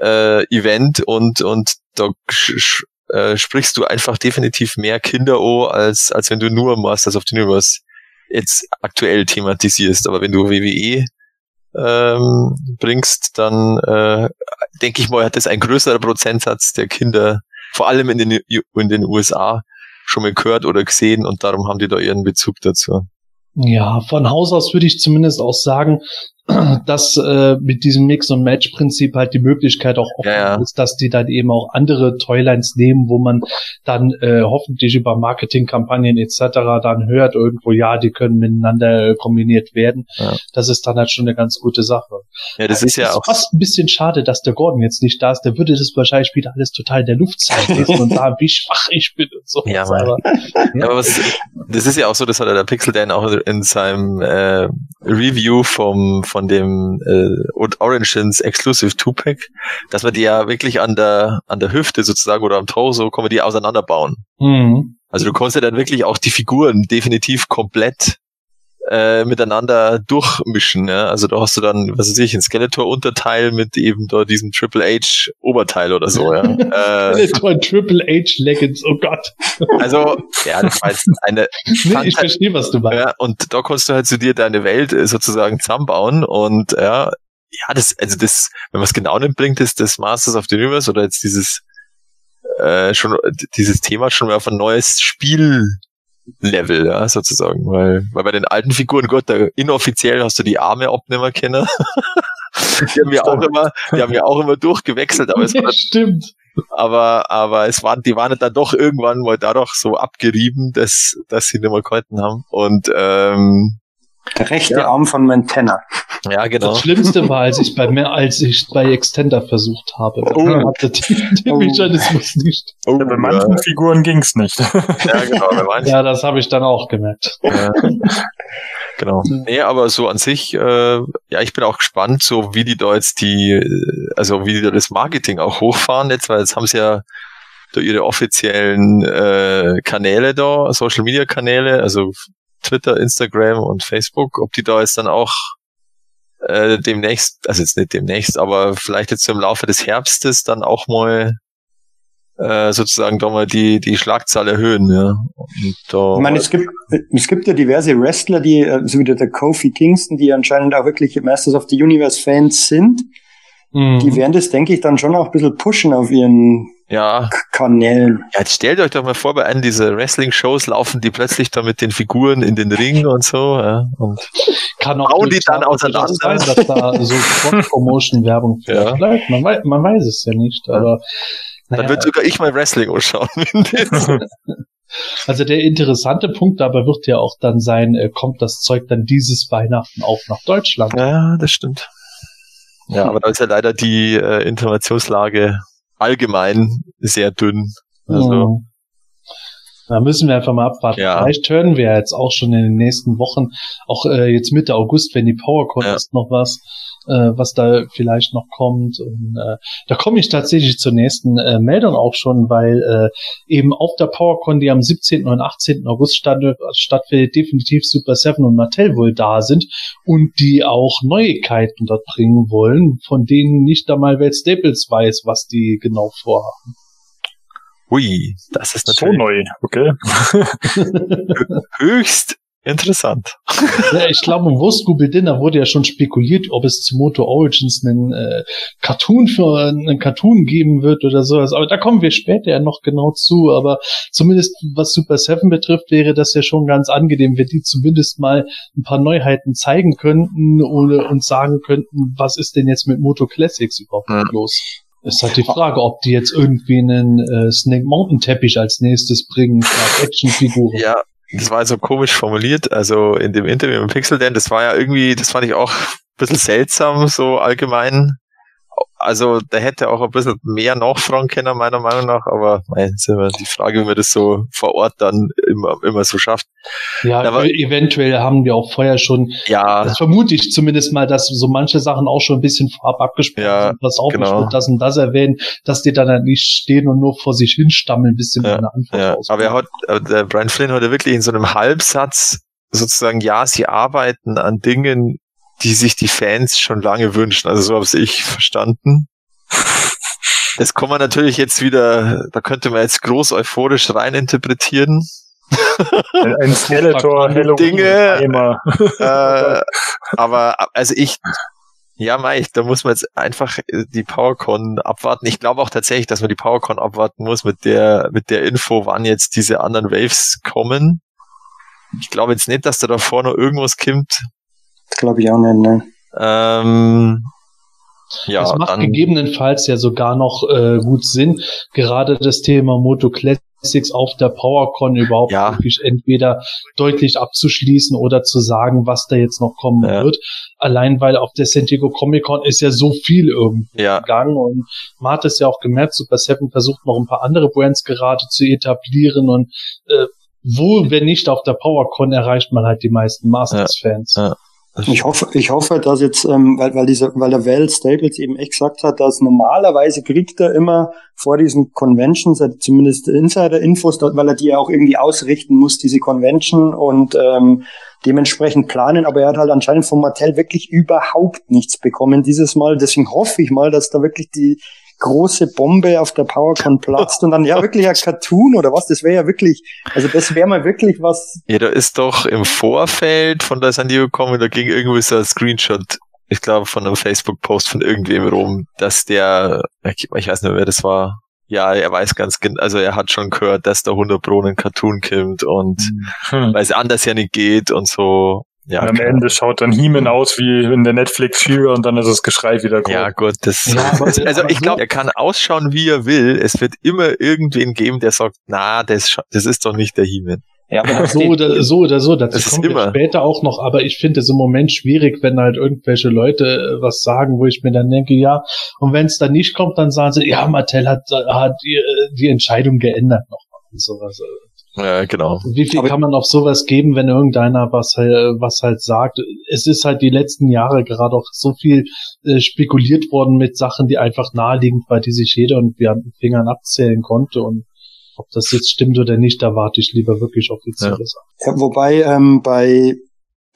äh, Event und und da äh, sprichst du einfach definitiv mehr Kinder an, als als wenn du nur Masters of the Universe jetzt aktuell thematisierst. Aber wenn du WWE ähm, bringst, dann äh, denke ich mal, hat das ein größerer Prozentsatz der Kinder vor allem in den, in den USA schon mal gehört oder gesehen und darum haben die da ihren Bezug dazu. Ja, von Haus aus würde ich zumindest auch sagen, dass äh, mit diesem Mix- und Match-Prinzip halt die Möglichkeit auch offen ja, ja. ist, dass die dann eben auch andere Toylines nehmen, wo man dann äh, hoffentlich über Marketingkampagnen etc. dann hört irgendwo, ja, die können miteinander äh, kombiniert werden. Ja. Das ist dann halt schon eine ganz gute Sache. Ja, das also, ist ja ist auch fast ein bisschen schade, dass der Gordon jetzt nicht da ist. Der würde das wahrscheinlich wieder alles total in der Luft sein und sagen, wie schwach ich bin und so. Ja, aber, ja. aber was, das ist ja auch so, das hat der Pixel Dan auch in seinem äh, Review vom, vom von dem äh, Origins Exclusive Two-Pack, dass wir die ja wirklich an der an der Hüfte sozusagen oder am Torso können wir die auseinanderbauen. Mhm. Also du kannst ja dann wirklich auch die Figuren definitiv komplett äh, miteinander durchmischen. Ja? Also da hast du dann, was weiß ich, ein Skeletor-Unterteil mit eben da diesem Triple H-Oberteil oder so. Ja? äh, Skeletor Triple H-Leggings, oh Gott. Also, ja, das war jetzt eine... nee, ich verstehe, was du meinst. Ja, und da kannst du halt zu dir deine Welt äh, sozusagen zusammenbauen und ja, ja, das, also das, wenn man es genau nimmt, bringt es das Masters of the Universe oder jetzt dieses äh, schon dieses Thema schon mal auf ein neues Spiel Level, ja, sozusagen. Weil, weil bei den alten Figuren, Gott, da inoffiziell hast du die Arme Abnehmer kennen. die haben ja auch immer, die haben ja auch immer durchgewechselt, aber es war, stimmt. Aber, aber es waren, die waren dann doch irgendwann mal dadurch so abgerieben, dass, dass sie nicht mehr gehalten haben. Und ähm, der rechte ja. Arm von Montana. Ja, genau. Das Schlimmste war, als ich bei mehr, als ich bei Extender versucht habe. Oh. Hatte den oh. Mechanismus nicht. Oh, ja, bei manchen ja. Figuren ging's nicht. Ja, genau. Bei manchen. Ja, das habe ich dann auch gemerkt. Ja. Genau. Nee, aber so an sich, äh, ja, ich bin auch gespannt, so wie die da jetzt die, also wie die da das Marketing auch hochfahren jetzt, weil jetzt haben sie ja da ihre offiziellen äh, Kanäle da, Social Media Kanäle, also Twitter, Instagram und Facebook, ob die da jetzt dann auch äh, demnächst, also jetzt nicht demnächst, aber vielleicht jetzt im Laufe des Herbstes dann auch mal äh, sozusagen da mal die, die Schlagzahl erhöhen. Ja. Und da, Ich meine, es gibt, es gibt ja diverse Wrestler, die, äh, so wie der der Kofi Kingston, die anscheinend auch wirklich Masters of the Universe Fans sind. Mhm. Die werden das, denke ich, dann schon auch ein bisschen pushen auf ihren ja, Kanälen. ja, jetzt stellt euch doch mal vor, bei einem dieser Wrestling-Shows laufen die plötzlich da mit den Figuren in den Ring und so. Ja. Und Kann auch Bauen die dann auseinander? sein, dass da so Cross-Promotion-Werbung Ja. vielleicht bleibt. Man weiß, man weiß es ja nicht, aber dann naja, wird sogar ich mal Wrestling anschauen. also der interessante Punkt dabei wird ja auch dann sein, äh, kommt das Zeug dann dieses Weihnachten auch nach Deutschland? ja, das stimmt. Ja, aber da ist ja leider die äh, Informationslage allgemein sehr dünn. Also, Mhm. Da müssen wir einfach mal abwarten. Ja. Vielleicht hören wir jetzt auch schon in den nächsten Wochen, auch äh, jetzt Mitte August, wenn die PowerCon Ja. ist, noch was, äh, was da vielleicht noch kommt. Und äh, da komme ich tatsächlich zur nächsten äh, Meldung auch schon, weil äh, eben auf der PowerCon, die am 17. und 18. August statt, stattfindet, definitiv Super 7 und Mattel wohl da sind und die auch Neuigkeiten dort bringen wollen, von denen nicht einmal Welt Staples weiß, was die genau vorhaben. hui, das ist So natürlich neu, okay. höchst interessant. Ja, ich glaube, im Wurstgubel Dinner wurde ja schon spekuliert, ob es zu Moto Origins einen äh, Cartoon für einen Cartoon geben wird oder sowas. Aber da kommen wir später ja noch genau zu. Aber zumindest was Super Seven betrifft, wäre das ja schon ganz angenehm, wenn die zumindest mal ein paar Neuheiten zeigen könnten oder uns sagen könnten, was ist denn jetzt mit Moto Classics überhaupt Ja. los? Es ist halt die Frage, ob die jetzt irgendwie einen äh, Snake Mountain Teppich als nächstes bringen, als Actionfiguren. Ja, das war so komisch formuliert. Also in dem Interview mit Pixel Dan, das war ja irgendwie, das fand ich auch ein bisschen seltsam, so allgemein. Also da hätte auch ein bisschen mehr nachfragen können, meiner Meinung nach, aber mei, ist immer die Frage, wie man das so vor Ort dann immer, immer so schafft. Ja, Aber- eventuell haben wir auch vorher schon, Ja, das vermute ich zumindest mal, dass so manche Sachen auch schon ein bisschen vorab abgesprochen Ja, sind. Pass auf, ich genau. will das und das erwähnen, dass die dann halt nicht stehen und nur vor sich hinstammeln, bis sie Ja, eine Antwort ja. aber er hat, aber der Brian Flynn hat ja wirklich in so einem Halbsatz sozusagen, ja, sie arbeiten an Dingen, die sich die Fans schon lange wünschen. Also so habe ich verstanden. Das kann man natürlich jetzt wieder, da könnte man jetzt groß euphorisch reininterpretieren. Ein, ein Skeletor, Halloween, Dinge. Eimer. äh, aber also ich, ja, Mike, da muss man jetzt einfach die PowerCon abwarten. Ich glaube auch tatsächlich, dass man die PowerCon abwarten muss mit der mit der Info, wann jetzt diese anderen Waves kommen. Ich glaube jetzt nicht, dass da davor noch irgendwas kommt. Das glaube ich auch nicht, ne? Ähm, ja, es macht dann, gegebenenfalls ja sogar noch äh, gut Sinn, gerade das Thema Moto Classics auf der PowerCon überhaupt Ja. wirklich entweder deutlich abzuschließen oder zu sagen, was da jetzt noch kommen Ja. wird. Allein weil auf der San Diego Comic Con ist ja so viel irgendwie ja, gegangen und man hat es ja auch gemerkt, Super Seven versucht noch ein paar andere Brands gerade zu etablieren und äh, wo, wenn nicht auf der PowerCon, erreicht man halt die meisten Masters-Fans. Ja. Ich hoffe, ich hoffe, dass jetzt, ähm, weil, weil dieser, weil der Val Staples eben echt gesagt hat, dass normalerweise kriegt er immer vor diesen Conventions, also zumindest Insider-Infos, dort, weil er die ja auch irgendwie ausrichten muss, diese Convention und ähm, dementsprechend planen. Aber er hat halt anscheinend von Mattel wirklich überhaupt nichts bekommen dieses Mal. Deswegen hoffe ich mal, dass da wirklich die große Bombe auf der PowerCon platzt und dann ja wirklich ein Cartoon oder was. Das wäre ja wirklich, also das wäre mal wirklich was ja, da ist doch im Vorfeld von der San Diego Comic, da ging irgendwie so ein Screenshot, ich glaube von einem Facebook-Post von irgendwem rum, dass der, ich weiß nicht mehr, wer das war, ja, er weiß ganz genau, also er hat schon gehört, dass da 100 Pro ein Cartoon kommt und Hm. weil es anders ja nicht geht und so. Ja, Und am keine Ende schaut dann He-Man aus wie in der Netflix-Serie und dann ist das Geschrei wieder groß. Ja, gut, das, Ja, aber- also ich glaube, er kann ausschauen, wie er will. Es wird immer irgendwen geben, der sagt, na, das, das ist doch nicht der He-Man. ja, aber So oder so oder so, dazu Das ist kommen wir immer. später auch noch, aber ich finde es im Moment schwierig, wenn halt irgendwelche Leute äh, was sagen, wo ich mir dann denke, ja, und wenn es dann nicht kommt, dann sagen sie, ja, Mattel hat, hat die, äh, die Entscheidung geändert noch und sowas. Ja, genau. Wie viel Aber- kann man auf sowas geben, wenn irgendeiner was, äh, was halt sagt? Es ist halt die letzten Jahre gerade auch so viel äh, spekuliert worden mit Sachen, die einfach naheliegend war, die sich jeder und wir an den Fingern abzählen konnte und ob das jetzt stimmt oder nicht, da warte ich lieber wirklich offizielle Sachen. Ja, wobei ähm, bei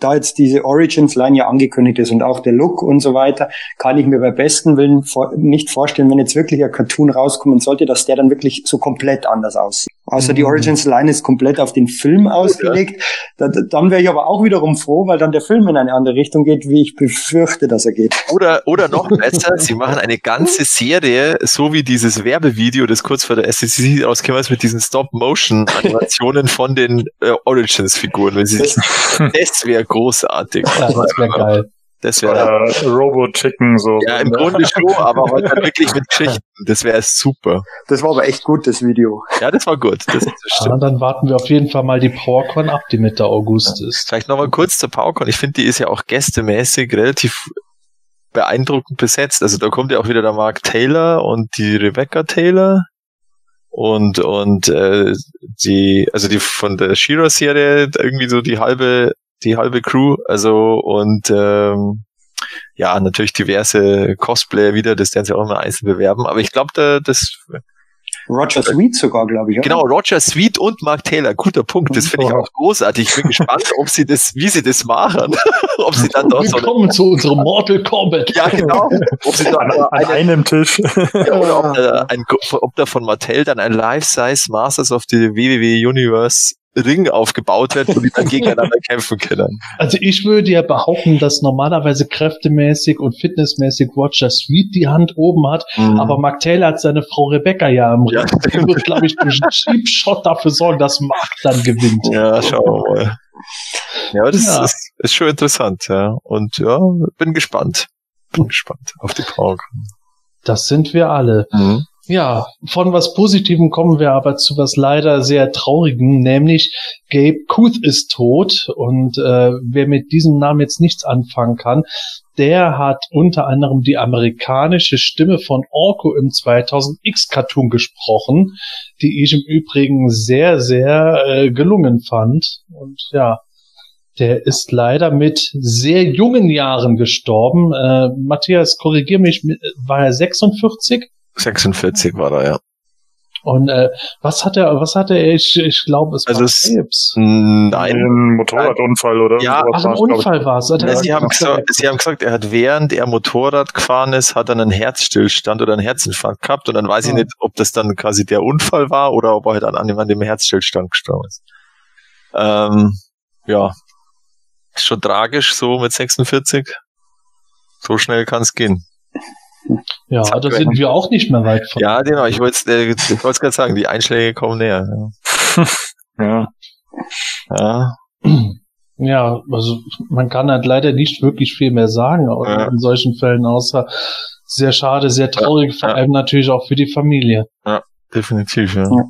da jetzt diese Origins-Line ja angekündigt ist und auch der Look und so weiter, kann ich mir bei besten Willen vor, nicht vorstellen, wenn jetzt wirklich ein Cartoon rauskommen sollte, dass der dann wirklich so komplett anders aussieht. Also die Mhm. Origins-Line ist komplett auf den Film ausgelegt. Da, da- dann wäre ich aber auch wiederum froh, weil dann der Film in eine andere Richtung geht, wie ich befürchte, dass er geht. Oder, oder noch besser, sie machen eine ganze Serie, so wie dieses Werbevideo, das kurz vor der SEC rausgekommen ist, mit diesen Stop-Motion-Animationen von den äh, Origins-Figuren. Das- das wäre großartig. Ja, das wäre geil. Das wäre Oder Robo-Chicken, so. ja im Grunde schon, aber halt dann wirklich mit Geschichten. Das wäre super. Das war aber echt gut, das Video. Ja, das war gut. Das, Ja, stimmt. dann warten wir auf jeden Fall mal die PowerCon ab, die Mitte August ist. Vielleicht nochmal kurz zur PowerCon. Ich finde, die ist ja auch gästemäßig relativ beeindruckend besetzt. Also da kommt ja auch wieder der Mark Taylor und die Rebecca Taylor und und äh, die also die von der Shira-Serie irgendwie so die halbe die halbe Crew. Also und ähm, ja natürlich diverse Cosplayer wieder. Das werden sie auch immer einzeln bewerben. Aber ich glaube, da das Roger Sweet sogar, glaube ich. oder? Genau, Roger Sweet und Mark Taylor. Guter Punkt. Das finde ich auch großartig. Ich bin gespannt, ob sie das, wie sie das machen. ob sie dann doch so Willkommen zu unserem Mortal Kombat. ja, genau. Ob sie da An, an eine, einem Tisch. oder ob, da ein, ob da von Mattel dann ein Life-Size Masters of the WWW Universe Ring aufgebaut wird, wo die dann gegeneinander kämpfen können. Also ich würde ja behaupten, dass normalerweise kräftemäßig und fitnessmäßig Roger Sweet die Hand oben hat, aber Mark Taylor hat seine Frau Rebecca ja im Ja. Ring. Der wird, glaube ich, durch einen Cheap Shot dafür sorgen, dass Mark dann gewinnt. Ja, schauen wir mal. Ja, das Ja. Ist, ist schon interessant, ja. Und ja, bin gespannt. Bin gespannt auf die Power. Das sind wir alle. Mhm. Ja, von was Positivem kommen wir aber zu was leider sehr Traurigem, nämlich Gabe Kuth ist tot und äh, wer mit diesem Namen jetzt nichts anfangen kann, der hat unter anderem die amerikanische Stimme von Orko im 2000X Cartoon gesprochen, die ich im Übrigen sehr, sehr äh, gelungen fand und ja, der ist leider mit sehr jungen Jahren gestorben. Äh, Matthias, korrigier mich, war er 46? 46 war er, ja. Und äh, was hat er, was hatte er? Ich, ich glaube, es Also war es- Krebs. Nein. Ein Motorradunfall oder Ja, Ach, ein ich. Unfall war es. Ja, sie, haben gesagt, sie haben gesagt, er hat während er Motorrad gefahren ist, hat er einen Herzstillstand oder einen Herzinfarkt gehabt und dann weiß ich Ah. nicht, ob das dann quasi der Unfall war oder ob er halt an, an dem- an dem Herzstillstand gestorben ist. Ähm, ja, ist schon tragisch so mit 46. So schnell kann es gehen. Ja, Zack, da sind wir auch nicht mehr weit von. Ja, genau, ich wollte äh, ich wollte gerade sagen, die Einschläge kommen näher. Ja. Ja, Ja, also man kann halt leider nicht wirklich viel mehr sagen Ja. in solchen Fällen, außer sehr schade, sehr traurig, vor ja. allem natürlich auch für die Familie. definitiv, ja. Ja.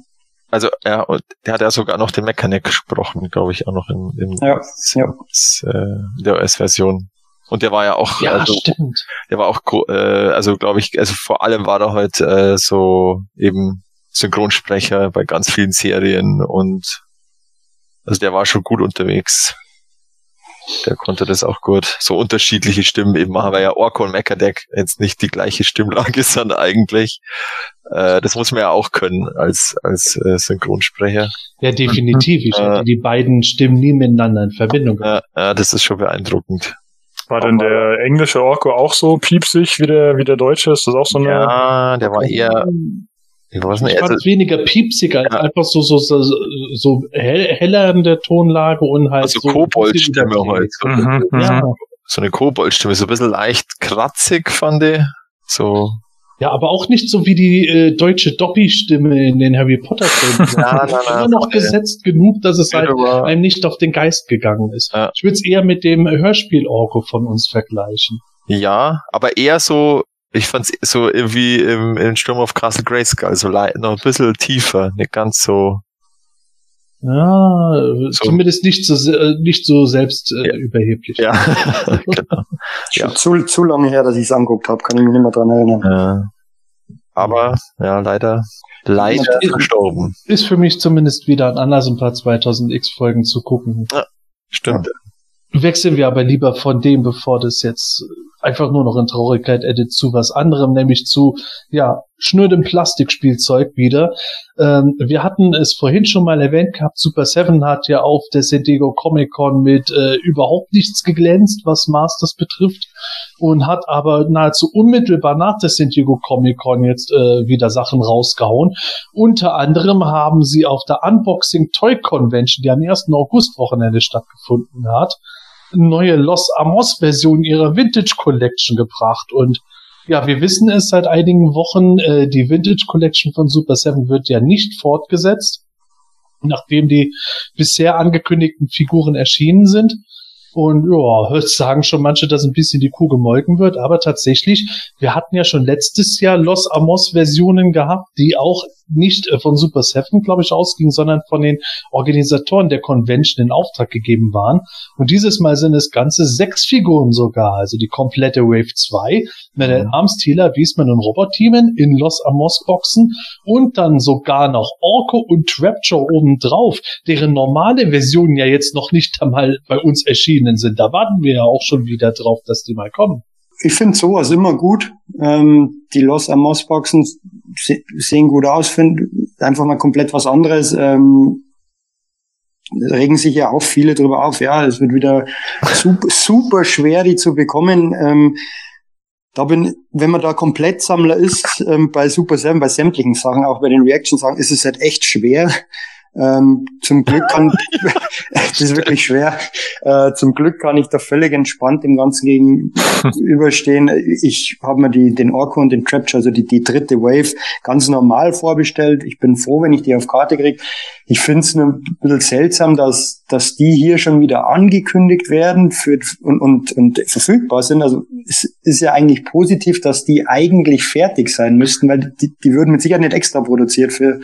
Also, ja, und der hat ja sogar noch den Mechanic gesprochen, glaube ich, auch noch in, in, Ja, ja. äh, der US-Version. Und der war ja auch, Ja, also, stimmt. der war auch, äh, also glaube ich, also vor allem war er halt äh, so eben Synchronsprecher bei ganz vielen Serien und also der war schon gut unterwegs. Der konnte das auch gut. So unterschiedliche Stimmen eben machen, weil ja Orko und Mechadeck jetzt nicht die gleiche Stimmlage sind eigentlich. Äh, das muss man ja auch können als, als äh, Synchronsprecher. Ja, definitiv. Ich Ja. hätte die beiden Stimmen nie miteinander in Verbindung ja, das ist schon beeindruckend. War denn der englische Orko auch so piepsig wie der, wie der deutsche? Ist das auch so eine? Ja, der war eher, ich weiß nicht, Ich fand also, weniger piepsig, als Ja. einfach so, so, so, so hell, heller in der Tonlage und halt also so. Koboldstimme halt. So, Mhm, mhm. Ja. so eine Koboldstimme, so ein bisschen leicht kratzig fand ich. So, ja, aber auch nicht so wie die äh, deutsche Dobby-Stimme in den Harry Potter-Filmen. Ja, na, na, Immer noch voll. gesetzt genug, dass es halt aber, einem nicht auf den Geist gegangen ist. Ja. Ich würde es eher mit dem Hörspiel-Orko von uns vergleichen. ja, aber eher so, ich fand's so irgendwie im, im Sturm auf Castle Grayskull, so lei- noch ein bisschen tiefer, nicht ganz so, Ja, So. zumindest nicht so, äh, nicht so selbst äh, Ja. überheblich. ja, genau. Ja. Schon zu, zu lange her, dass ich es anguckt habe, kann ich mich nicht mehr dran erinnern. Ja. Aber, ja, leider, leider Und- verstorben. Ist für mich zumindest wieder ein Anlass, ein paar 2000X-Folgen zu gucken. Stimmt. Wechseln wir aber lieber von dem, bevor das jetzt einfach nur noch in Traurigkeit edit zu was anderem, nämlich zu, ja, schnödem Plastikspielzeug wieder. Ähm, wir hatten es vorhin schon mal erwähnt gehabt, Super Seven hat ja auf der San Diego Comic Con mit äh, überhaupt nichts geglänzt, was Masters betrifft und hat aber nahezu unmittelbar nach der San Diego Comic Con jetzt äh, wieder Sachen rausgehauen. Unter anderem haben sie auf der Unboxing Toy Convention, die am 1. August Wochenende stattgefunden hat, neue Los Amos Version ihrer Vintage Collection gebracht und ja, wir wissen es seit einigen Wochen, äh, die Vintage Collection von Super 7 wird ja nicht fortgesetzt, nachdem die bisher angekündigten Figuren erschienen sind. Und ja, sagen schon manche, dass ein bisschen die Kuh gemolken wird, aber tatsächlich, wir hatten ja schon letztes Jahr Los Amos Versionen gehabt, die auch nicht äh, von Super Seven, glaube ich, ausgingen, sondern von den Organisatoren der Convention in Auftrag gegeben waren. Und dieses Mal sind es ganze sechs Figuren sogar, also die komplette Wave 2 mit den mhm. Armstealer, Wiesmann und Robert-Teamen in Los Amos Boxen und dann sogar noch Orko und Trapture obendrauf, deren normale Versionen ja jetzt noch nicht einmal bei uns erschienen sind. Da warten wir ja auch schon wieder drauf, dass die mal kommen ich finde sowas immer gut. Ähm, die Los Amos Boxen se sehen gut aus, finde einfach mal komplett was anderes. Ähm, regen sich ja auch viele drüber auf. Ja, es wird wieder super, super schwer, die zu bekommen. Ähm, da bin, wenn man da Komplettsammler ist, ähm, bei Super 7, bei sämtlichen Sachen, auch bei den Reaction-Sachen, ist es halt echt schwer, ähm, zum Glück kann, das ist wirklich schwer. Äh, zum Glück kann ich da völlig entspannt dem Ganzen gegenüberstehen. Ich habe mir die, den Orko und den Trapture, also die, die dritte Wave, ganz normal vorbestellt. Ich bin froh, wenn ich die auf Karte kriege. Ich finde es ein bisschen seltsam, dass, dass die hier schon wieder angekündigt werden für, und, und, und verfügbar sind. Also es ist ja eigentlich positiv, dass die eigentlich fertig sein müssten, weil die, die würden mit Sicherheit nicht extra produziert für,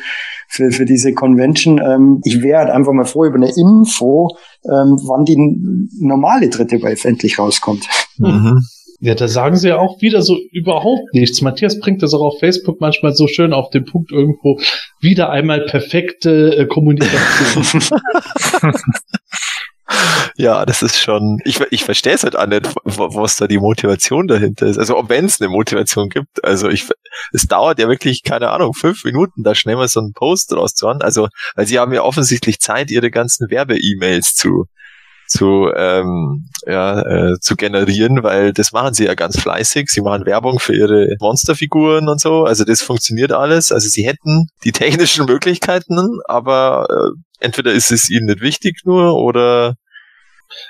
für, für diese Convention. Ähm, ich wäre halt einfach mal froh über eine Info, ähm, wann die normale dritte Wave endlich rauskommt. Mhm. Ja, da sagen sie ja auch wieder so überhaupt nichts. Matthias bringt das auch auf Facebook manchmal so schön auf den Punkt irgendwo. Wieder einmal perfekte äh, Kommunikation. Ja, das ist schon, ich, ich verstehe es halt auch nicht, was da die Motivation dahinter ist. Also, wenn es eine Motivation gibt. Also, ich, es dauert ja wirklich, keine Ahnung, fünf Minuten, da schnell mal so einen Post rauszuhauen. Also, weil sie haben ja offensichtlich Zeit, ihre ganzen Werbe-E-Mails zu, zu, ähm, ja, äh, zu generieren, weil das machen sie ja ganz fleißig. Sie machen Werbung für ihre Monsterfiguren und so. Also das funktioniert alles. Also sie hätten die technischen Möglichkeiten, aber äh, entweder ist es ihnen nicht wichtig nur oder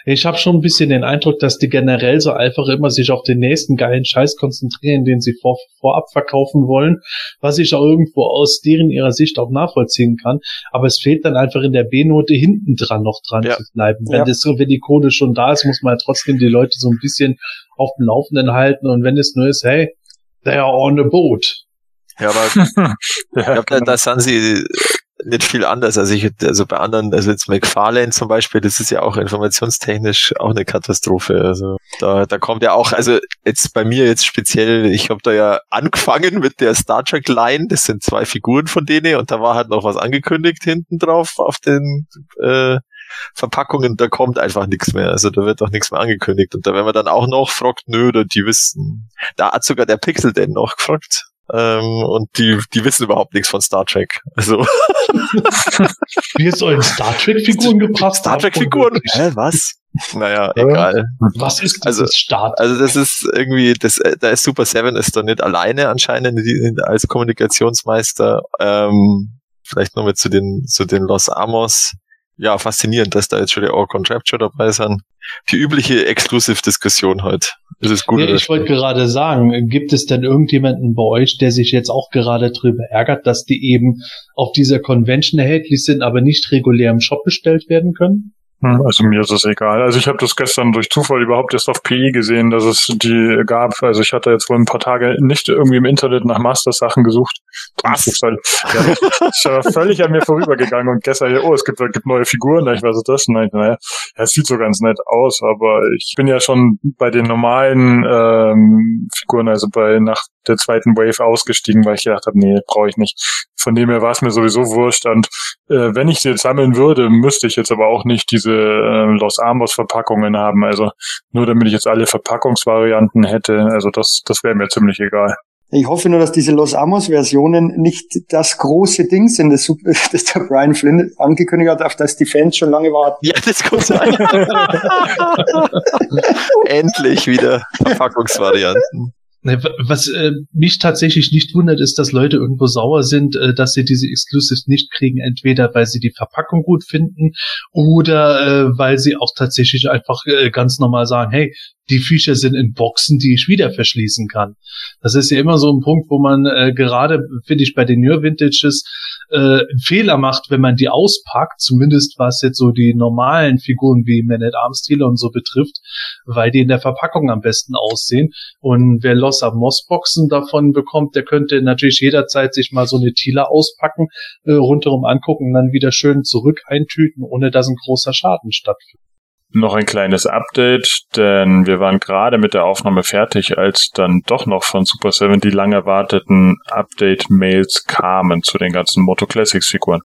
ich habe schon ein bisschen den Eindruck, dass die generell so einfach immer sich auf den nächsten geilen Scheiß konzentrieren, den sie vor, vorab verkaufen wollen, was ich auch irgendwo aus deren ihrer Sicht auch nachvollziehen kann. Aber es fehlt dann einfach in der B-Note hinten dran noch dran ja. zu bleiben. Wenn, ja. das, wenn die Kohle schon da ist, muss man ja trotzdem die Leute so ein bisschen auf dem Laufenden halten. Und wenn es nur ist, hey, they are on a boat. Ja, aber ja, ich glaube, da, da sind sie nicht viel anders. Also ich, also bei anderen, also jetzt McFarlane zum Beispiel, das ist ja auch informationstechnisch auch eine Katastrophe. Also da, da kommt ja auch, also jetzt bei mir jetzt speziell, ich habe da ja angefangen mit der Star Trek Line, das sind zwei Figuren von denen und da war halt noch was angekündigt hinten drauf auf den äh, Verpackungen, da kommt einfach nichts mehr. Also da wird doch nichts mehr angekündigt. Und da wenn man dann auch noch fragt, nö, die wissen. Da hat sogar der Pixel denn noch gefragt. Ähm, und die, die wissen überhaupt nichts von Star Trek. Also. Wir sollen Star Trek-Figuren gebracht Star Trek-Figuren? Hä, was? Naja, egal. Was ist das also, Start? Also das ist irgendwie, das, äh, da ist Super Seven ist doch nicht alleine anscheinend als Kommunikationsmeister. Ähm, vielleicht noch mit zu den, zu den Los Amos ja, faszinierend, dass da jetzt schon die Orcon Rapture dabei sind. Die übliche Exclusive-Diskussion heute. Es gut? Ja, ich wollte gerade sagen, gibt es denn irgendjemanden bei euch, der sich jetzt auch gerade drüber ärgert, dass die eben auf dieser Convention erhältlich sind, aber nicht regulär im Shop bestellt werden können? Hm, also mir ist es egal. Also ich habe das gestern durch Zufall überhaupt erst auf PI gesehen, dass es die gab. Also ich hatte jetzt wohl ein paar Tage nicht irgendwie im Internet nach Master-Sachen gesucht. Was? Ist halt, ja, ich war völlig an mir vorübergegangen und gestern oh, es gibt, gibt neue Figuren. Ich weiß das. Nein, naja, ja, es sieht so ganz nett aus, aber ich bin ja schon bei den normalen ähm, Figuren, also bei nach der zweiten Wave ausgestiegen, weil ich gedacht habe, nee, brauche ich nicht. Von dem her war es mir sowieso wurscht. Und äh, wenn ich sie jetzt sammeln würde, müsste ich jetzt aber auch nicht diese äh, Los Amos Verpackungen haben. Also nur damit ich jetzt alle Verpackungsvarianten hätte. Also das, das wäre mir ziemlich egal. Ich hoffe nur, dass diese Los Amos-Versionen nicht das große Ding sind, das, das der Brian Flynn angekündigt hat, auf das die Fans schon lange warten. Ja, das kann sein. Endlich wieder Verpackungsvarianten. Was äh, mich tatsächlich nicht wundert, ist, dass Leute irgendwo sauer sind, äh, dass sie diese Exclusives nicht kriegen, entweder weil sie die Verpackung gut finden oder äh, weil sie auch tatsächlich einfach äh, ganz normal sagen, hey, die Viecher sind in Boxen, die ich wieder verschließen kann. Das ist ja immer so ein Punkt, wo man äh, gerade, finde ich, bei den Newer Vintages äh, Fehler macht, wenn man die auspackt, zumindest was jetzt so die normalen Figuren wie Man at Arms Dealer und so betrifft, weil die in der Verpackung am besten aussehen. Und wer Loss of Moss Boxen davon bekommt, der könnte natürlich jederzeit sich mal so eine Tila auspacken, äh, rundherum angucken und dann wieder schön zurück eintüten, ohne dass ein großer Schaden stattfindet. Noch ein kleines Update, denn wir waren gerade mit der Aufnahme fertig, als dann doch noch von Super 7 die lang erwarteten Update-Mails kamen zu den ganzen Moto Classics Figuren.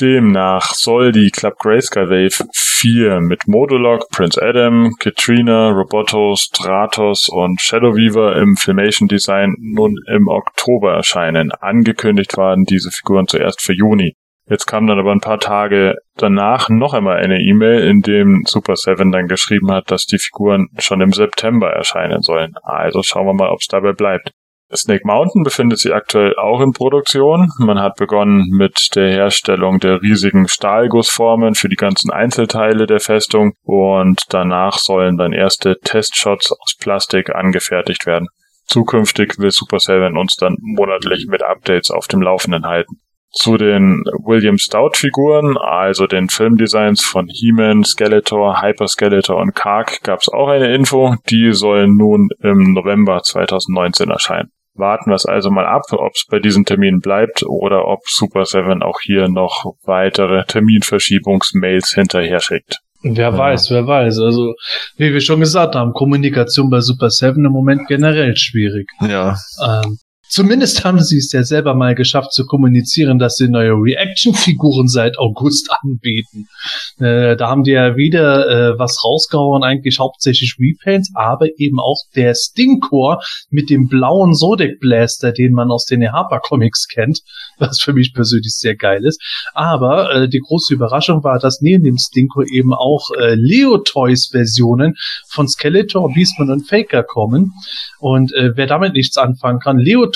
Demnach soll die Club Grayscale Wave 4 mit Modulok, Prince Adam, Katrina, Roboto, Stratos und Shadow Weaver im Filmation Design nun im Oktober erscheinen. Angekündigt waren diese Figuren zuerst für Juni. Jetzt kam dann aber ein paar Tage danach noch einmal eine E-Mail, in dem Super 7 dann geschrieben hat, dass die Figuren schon im September erscheinen sollen. Also schauen wir mal, ob es dabei bleibt. Snake Mountain befindet sich aktuell auch in Produktion. Man hat begonnen mit der Herstellung der riesigen Stahlgussformen für die ganzen Einzelteile der Festung und danach sollen dann erste Testshots aus Plastik angefertigt werden. Zukünftig will Super 7 uns dann monatlich mit Updates auf dem Laufenden halten. Zu den William Stout Figuren, also den Filmdesigns von He-Man, Skeletor, Hyper Skeletor und Kark, gab es auch eine Info. Die sollen nun im November 2019 erscheinen. Warten wir es also mal ab, ob es bei diesem Termin bleibt oder ob Super 7 auch hier noch weitere Terminverschiebungsmails hinterher schickt. Wer ja. weiß, wer weiß. Also, wie wir schon gesagt haben, Kommunikation bei Super 7 im Moment generell schwierig. Ja. Ähm, Zumindest haben sie es ja selber mal geschafft zu kommunizieren, dass sie neue Reaction-Figuren seit August anbieten. Äh, da haben die ja wieder äh, was rausgehauen, eigentlich hauptsächlich Repaints, aber eben auch der Stinkcore mit dem blauen Zodiac Blaster, den man aus den Harper Comics kennt, was für mich persönlich sehr geil ist. Aber äh, die große Überraschung war, dass neben dem Stinkcore eben auch äh, Leo Toys Versionen von Skeletor, Beastman und Faker kommen. Und äh, wer damit nichts anfangen kann, Leo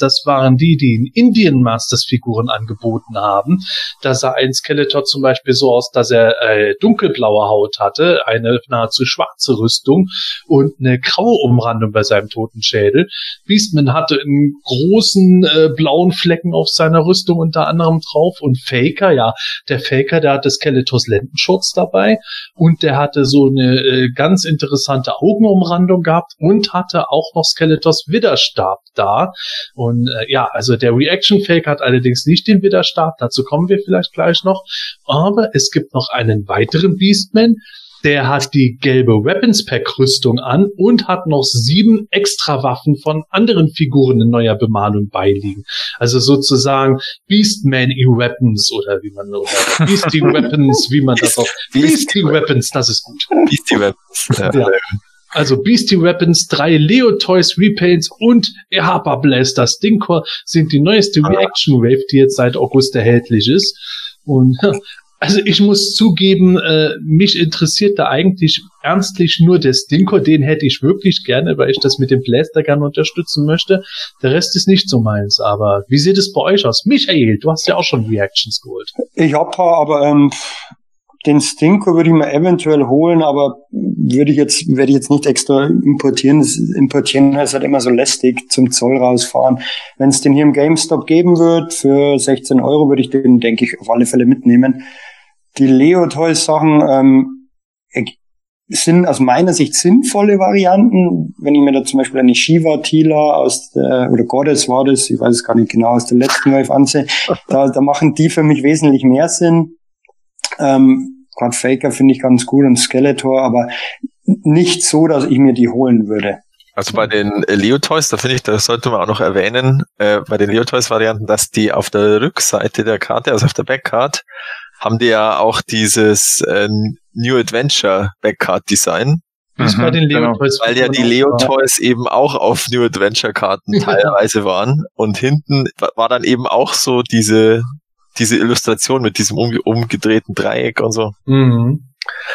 das waren die, die in Indian Masters Figuren angeboten haben. Da sah ein Skeletor zum Beispiel so aus, dass er äh, dunkelblaue Haut hatte, eine nahezu schwarze Rüstung und eine graue Umrandung bei seinem toten Schädel. Beastman hatte einen großen äh, blauen Flecken auf seiner Rüstung unter anderem drauf und Faker, ja, der Faker, der hatte Skeletors Lendenschutz dabei und der hatte so eine äh, ganz interessante Augenumrandung gehabt und hatte auch noch Skeletors Widerstab da. Und äh, ja, also der Reaction Fake hat allerdings nicht den Widerstab, dazu kommen wir vielleicht gleich noch. Aber es gibt noch einen weiteren Beastman, der hat die gelbe Weapons Pack Rüstung an und hat noch sieben extra Waffen von anderen Figuren in neuer Bemalung beiliegen. Also sozusagen Beastman E Weapons oder wie man oder Beastie Weapons, wie man das auch Beastie Weapons, das ist gut. Beastie Weapons. Ja. Ja. Also Beastie Weapons, drei Leo Toys Repaints und Harper Blaster Stinkor sind die neueste Reaction Wave, die jetzt seit August erhältlich ist. Und also ich muss zugeben, äh, mich interessiert da eigentlich ernstlich nur der Stinkor, den hätte ich wirklich gerne, weil ich das mit dem Blaster gerne unterstützen möchte. Der Rest ist nicht so meins, aber wie sieht es bei euch aus? Michael, du hast ja auch schon Reactions geholt. Ich hab aber ähm, den Stinko würde ich mir eventuell holen, aber würde ich jetzt, werde ich jetzt nicht extra importieren. Das importieren ist halt immer so lästig zum Zoll rausfahren. Wenn es den hier im GameStop geben wird, für 16 Euro würde ich den, denke ich, auf alle Fälle mitnehmen. Die Leo Toys Sachen, ähm, sind aus meiner Sicht sinnvolle Varianten. Wenn ich mir da zum Beispiel eine Shiva Tila aus der, oder Goddess war das, ich weiß es gar nicht genau, aus der letzten Wave ansehe, da, da machen die für mich wesentlich mehr Sinn. Ähm, Gerade Faker finde ich ganz gut und Skeletor, aber nicht so, dass ich mir die holen würde. Also bei den äh, Leo-Toys, da finde ich, das sollte man auch noch erwähnen, äh, bei den Leo-Toys-Varianten, dass die auf der Rückseite der Karte, also auf der Backcard, haben die ja auch dieses äh, New Adventure Backcard-Design. Wie es Mhm, bei den genau. Weil ja die Leo. Toys eben auch auf New Adventure Karten teilweise waren. Und hinten wa- war dann eben auch so diese, diese Illustration mit diesem umge umgedrehten Dreieck und so. Mhm.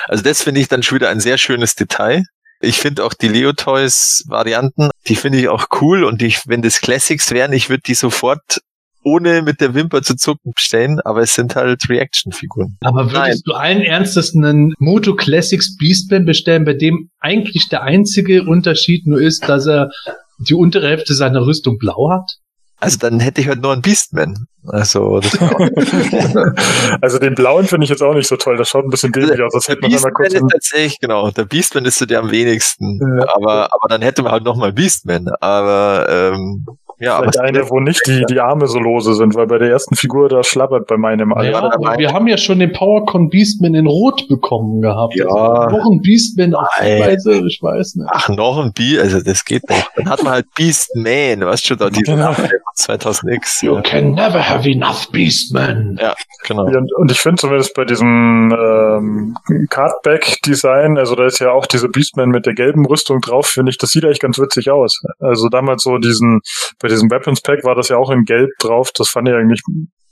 Also das finde ich dann schon wieder ein sehr schönes Detail. Ich finde auch die Leo Toys Varianten, die finde ich auch cool und ich, wenn das Classics wären, ich würde die sofort ohne mit der Wimper zu zucken bestellen, aber es sind halt Reaction-Figuren. Aber würdest Nein. du allen Ernstes einen Moto Classics Beastman bestellen, bei dem eigentlich der einzige Unterschied nur ist, dass er die untere Hälfte seiner Rüstung blau hat? Also dann hätte ich halt nur einen Beastman. Also das Also den blauen finde ich jetzt auch nicht so toll. Das schaut ein bisschen dämlich aus. Das hätte man einmal Beastman kurz ist tatsächlich, genau, der Beastman ist so der am wenigsten. Ja. Aber, aber dann hätte man halt nochmal Beastman. Aber ähm, ja, aber eine, wo nicht die, die Arme so lose sind, weil bei der ersten Figur da schlappert bei meinem alle. Ja, aber wir haben ja schon den PowerCon Beastman in Rot bekommen gehabt. Ja. Also noch ein Beastman auf Nein. Weise, ich weiß nicht. Ach, noch ein Beast, also das geht noch. Dann hat man halt Beastman, weißt du, da diese Genau. Name von 2000X. You Ja, can never have enough Beastman. genau. Ja, und- und ich finde zumindest bei diesem ähm, Cardback-Design, also da ist ja auch diese Beastman mit der gelben Rüstung drauf, finde ich, das sieht eigentlich ganz witzig aus. Also damals so diesen, bei diesem Weapons Pack war das ja auch in gelb drauf, das fand ich eigentlich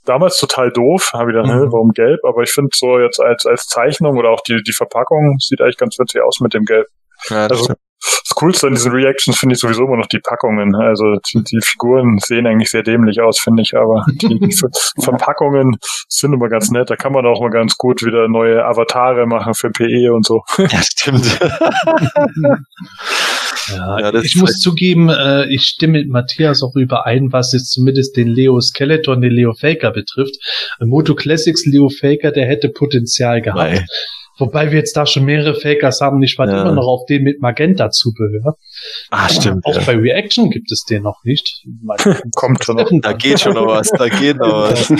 damals total doof, habe ich gedacht, Mhm. warum gelb? Aber ich finde so jetzt als, als Zeichnung oder auch die, die Verpackung sieht eigentlich ganz witzig aus mit dem Gelb. Ja, Also stimmt. Das Coolste an diesen Reactions finde ich sowieso immer noch die Packungen. Also die, die Figuren sehen eigentlich sehr dämlich aus, finde ich, aber die, die Ver Verpackungen sind immer ganz nett. Da kann man auch mal ganz gut wieder neue Avatare machen für PE und so. ja, stimmt. Ja, Ja, das ich muss zugeben, äh, ich stimme mit Matthias auch überein, was jetzt zumindest den Leo Skeleton, den Leo Faker betrifft. Ein Moto Classics Leo Faker, der hätte Potenzial gehabt. Nein. Wobei wir jetzt da schon mehrere Fakers haben. Ich warte Ja. immer noch auf den mit Magenta-Zubehör. Ah, stimmt. Auch Ja. bei Reaction gibt es den noch nicht. Mal- Kommt schon noch. Da geht schon noch was, da geht noch was.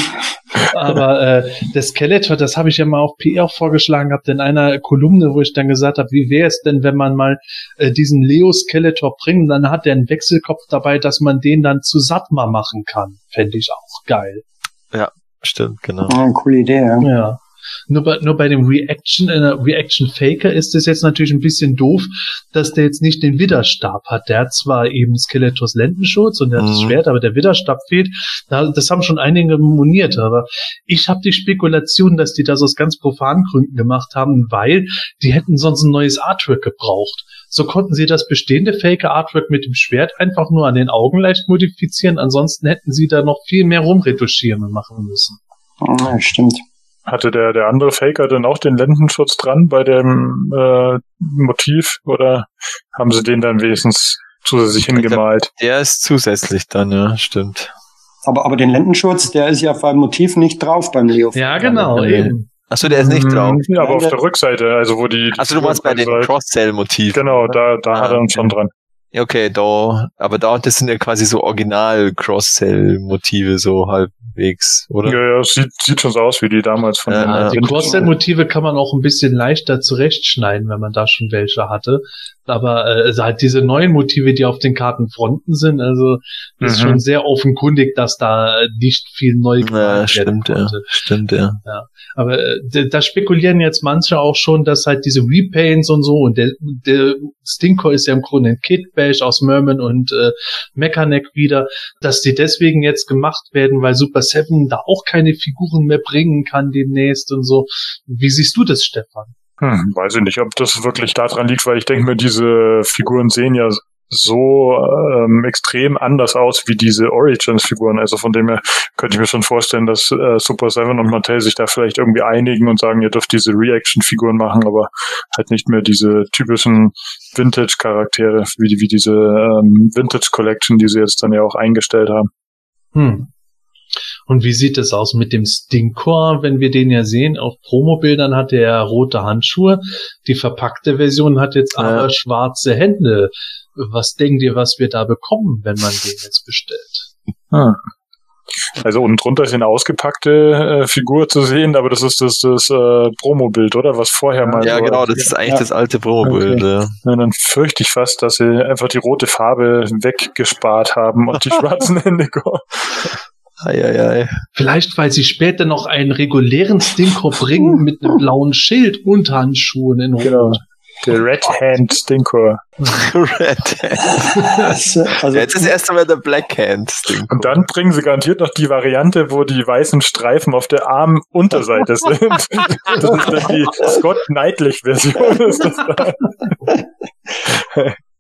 Aber äh, das Skeletor, das habe ich ja mal auf PR auch vorgeschlagen gehabt in einer Kolumne, wo ich dann gesagt habe, wie wäre es denn, wenn man mal äh, diesen Leo Skeletor bringt, dann hat der einen Wechselkopf dabei, dass man den dann zu Satma machen kann. Fände ich auch geil. Stimmt, genau. Ah, coole Idee, ja. Ja. Nur bei, nur bei dem Reaction, äh, Reaction Faker ist es jetzt natürlich ein bisschen doof, dass der jetzt nicht den Widerstab hat. Der hat zwar eben Skeletors Lendenschutz und der hat das Mhm. Schwert, aber der Widerstab fehlt. Da- Das haben schon einige moniert, aber ich habe die Spekulation, dass die das aus ganz profanen Gründen gemacht haben, weil die hätten sonst ein neues Artwork gebraucht. So konnten sie das bestehende Faker Artwork mit dem Schwert einfach nur an den Augen leicht modifizieren. Ansonsten hätten sie da noch viel mehr rumretuschieren und machen müssen. Ah, stimmt. Hatte der, der andere Faker denn auch den Lendenschutz dran bei dem äh, Motiv oder haben sie den dann wenigstens zusätzlich hingemalt? Der ist zusätzlich dann, ja, stimmt. Aber, aber den Lendenschutz, der ist ja beim Motiv nicht drauf beim Leo. Ja, genau, Nee. eben. Achso, der ist nicht drauf. Mhm, Ja, aber auf der- Rückseite, also wo die. die Achso, du meinst bei den Seite- Cross-Cell-Motiven. Genau, da, da Ah, hat er ihn okay. schon dran. Ja, Okay, da, aber da, das sind ja quasi so Original-Cross-Cell-Motive, so halbwegs, oder? Ja, ja, sieht, sieht schon so aus wie die damals von Ja, den ja. Die Cross-Motive kann man auch ein bisschen leichter zurechtschneiden, wenn man da schon welche hatte. Aber äh, also halt diese neuen Motive, die auf den Kartenfronten sind, also ist Mhm. schon sehr offenkundig, dass da nicht viel neu Ja, stimmt, ja. Stimmt, ja. Aber äh, da spekulieren jetzt manche auch schon, dass halt diese Repaints und so und der, der Stinkor ist ja im Grunde ein Kid-Bash aus Merman und äh, Mechanic wieder, dass die deswegen jetzt gemacht werden, weil Super Seven da auch keine Figuren mehr bringen kann demnächst und so. Wie siehst du das, Stefan? Hm, weiß ich nicht, ob das wirklich daran liegt, weil ich denke mir, diese Figuren sehen ja so ähm, extrem anders aus wie diese Origins-Figuren. Also von dem her könnte ich mir schon vorstellen, dass äh, Super Seven und Mattel sich da vielleicht irgendwie einigen und sagen, ihr dürft diese Reaction-Figuren machen, aber halt nicht mehr diese typischen Vintage-Charaktere, wie, wie diese ähm, Vintage-Collection, die sie jetzt dann ja auch eingestellt haben. Hm. Und wie sieht es aus mit dem Stinkor, wenn wir den ja sehen? Auf Promobildern hat er ja rote Handschuhe. Die verpackte Version hat jetzt Ja. aber schwarze Hände. Was denkt ihr, was wir da bekommen, wenn man den jetzt bestellt? Hm. Also unten drunter ist eine ausgepackte äh, Figur zu sehen, aber das ist das, das äh, Promo-Bild, oder? Was vorher mal. Ja, so- genau, das ist eigentlich Ja. das alte Promo-Bild. Ja. Ja, dann fürchte ich fast, dass sie einfach die rote Farbe weggespart haben und die schwarzen Hände. Eieiei. Vielleicht, weil sie später noch einen regulären Stinker bringen mit einem blauen Schild und Handschuhen in Rot. Genau. Der Red Hand Stinkor. Red Hand. Also, also Jetzt ist erst einmal der Black Hand. Ding. Und dann bringen sie garantiert noch die Variante, wo die weißen Streifen auf der Armunterseite sind. Das ist dann die Scott Knightlich Version. Ist das dann.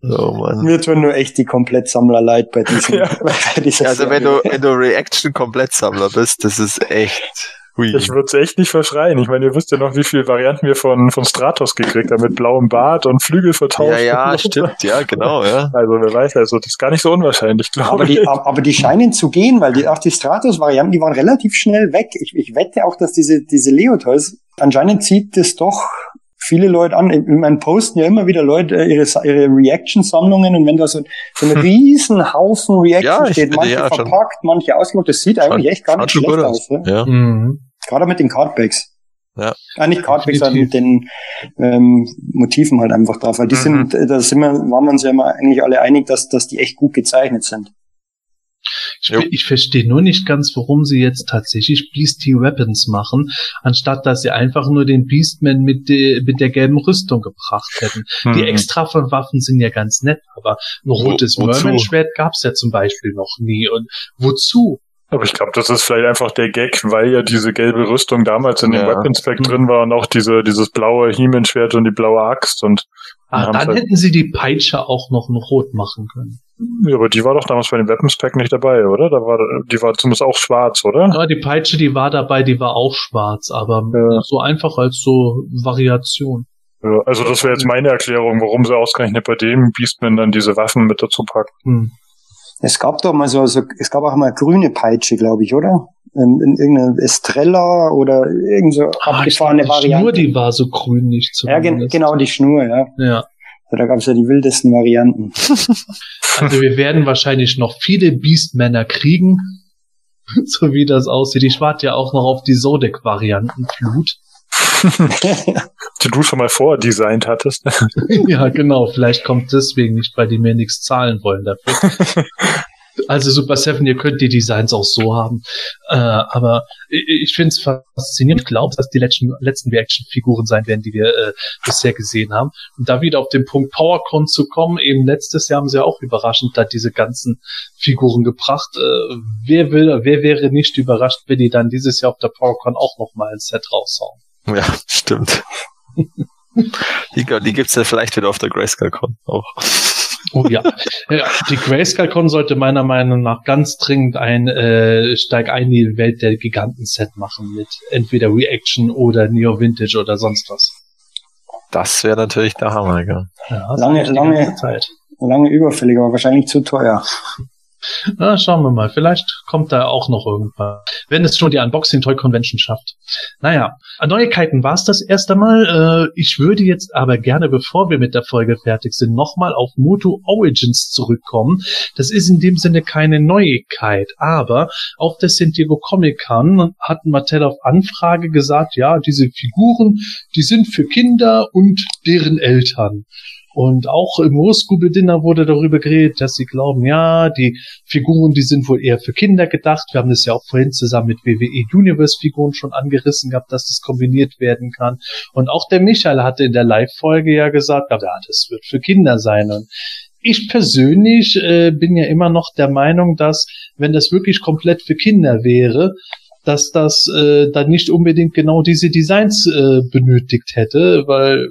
Oh Mann. mir tun nur echt die Komplettsammler leid bei diesem. Ja. Bei dieser Also wenn Serie. du, wenn du Reaction-Komplettsammler bist, das ist echt hui. Ich würde es echt nicht verschreien. Ich meine, ihr wisst ja noch, wie viele Varianten wir von, von Stratos gekriegt haben, mit blauem Bart und Flügel vertauscht. Ja, ja, stimmt, ja, genau, ja. Also wer weiß, also das ist gar nicht so unwahrscheinlich, glaube aber ich. die, aber aber die scheinen zu gehen, weil die, auch die Stratos-Varianten, die waren relativ schnell weg. Ich, ich wette auch, dass diese, diese Leotoys, anscheinend zieht das doch viele Leute an. In meinen posten ja immer wieder Leute äh, ihre, ihre Reaction-Sammlungen und wenn da so, so ein riesen Haufen Reaction Ja, steht, manche ja, schon. verpackt, manche ausgedruckt, das sieht eigentlich echt gar nicht schon schlecht gut aus. aus. Ja? Ja. Mhm. Gerade mit den Cardbacks. Ja. Ah, nicht Cardbacks, sondern mit den ähm, Motiven halt einfach drauf. Weil die Mhm. sind, äh, da sind wir, waren wir uns ja immer eigentlich alle einig, dass, dass die echt gut gezeichnet sind. Ich, ich verstehe nur nicht ganz, warum sie jetzt tatsächlich Beastie Weapons machen, anstatt dass sie einfach nur den Beastman mit, de, mit der gelben Rüstung gebracht hätten. Die Hm. extra von Waffen sind ja ganz nett, aber ein rotes Wo-? Merman-Schwert gab's ja zum Beispiel noch nie. Und wozu? Aber ich glaube, das ist vielleicht einfach der Gag, weil ja diese gelbe Rüstung damals in dem Ja. Weapons Pack drin war und auch diese, dieses blaue He-Man-Schwert und die blaue Axt und Ah, dann halt- hätten sie die Peitsche auch noch in Rot machen können. ja, aber die war doch damals bei dem Weapons Pack nicht dabei, oder? Da war, die war zumindest auch schwarz, oder? Ja, die Peitsche, die war dabei, die war auch schwarz, aber Ja. so einfach als so Variation. Ja, also das wäre jetzt meine Erklärung, warum sie ausgerechnet bei dem Beastman dann diese Waffen mit dazu packen. Hm. Es gab doch mal so, so es gab auch mal grüne Peitsche, glaube ich, oder? In, in irgendeine Estrella oder irgend so Ah, abgefahrene glaub, die Variante. Schnur, die war so grün nicht ja, gen genau, die Schnur, ja. Ja. Da gab es ja die wildesten Varianten. Also wir werden wahrscheinlich noch viele Beastmänner kriegen, so wie das aussieht. Ich warte ja auch noch auf die Zodek-Variantenflut. Die du schon mal vordesignt hattest. ja, genau. Vielleicht kommt deswegen nicht, weil die mir nichts zahlen wollen dafür. Also Super Seven, ihr könnt die Designs auch so haben. Äh, aber ich, ich finde es faszinierend. Ich glaube, dass die letzten, letzten Reaction-Figuren sein werden, die wir äh, bisher gesehen haben. Und da wieder auf den Punkt PowerCon zu kommen, eben letztes Jahr haben sie ja auch überraschend da diese ganzen Figuren gebracht. Äh, wer will, wer wäre nicht überrascht, wenn die dann dieses Jahr auf der PowerCon auch noch mal ein Set raushauen? Ja, stimmt. Die, die gibt's ja vielleicht wieder auf der Grayscale-Con auch. Oh ja. ja die Grayscale-Con sollte meiner Meinung nach ganz dringend ein äh, Steig ein in die Welt der Giganten-Set machen mit entweder Reaction oder Neo Vintage oder sonst was. Das wäre natürlich der Hammer, gell? Ja, Lange- lange- Zeit. Lange überfällig, aber wahrscheinlich zu teuer. Na, schauen wir mal. Vielleicht kommt da auch noch irgendwann. Wenn es schon die Unboxing Toy Convention schafft. Naja, Neuigkeiten war es das erste Mal. Äh, ich würde jetzt aber gerne, bevor wir mit der Folge fertig sind, nochmal auf Moto Origins zurückkommen. Das ist in dem Sinne keine Neuigkeit, aber auf der San Diego Comic Con hat Mattel auf Anfrage gesagt, ja, diese Figuren, die sind für Kinder und deren Eltern. Und auch im Roskubel Dinner wurde darüber geredet, dass sie glauben, ja, die Figuren, die sind wohl eher für Kinder gedacht. Wir haben das ja auch vorhin zusammen mit WWE Universe Figuren schon angerissen gehabt, dass das kombiniert werden kann. Und auch der Michael hatte in der Live-Folge ja gesagt, ja, das wird für Kinder sein. Und ich persönlich äh, bin ja immer noch der Meinung, dass wenn das wirklich komplett für Kinder wäre, dass das äh, dann nicht unbedingt genau diese Designs äh, benötigt hätte, weil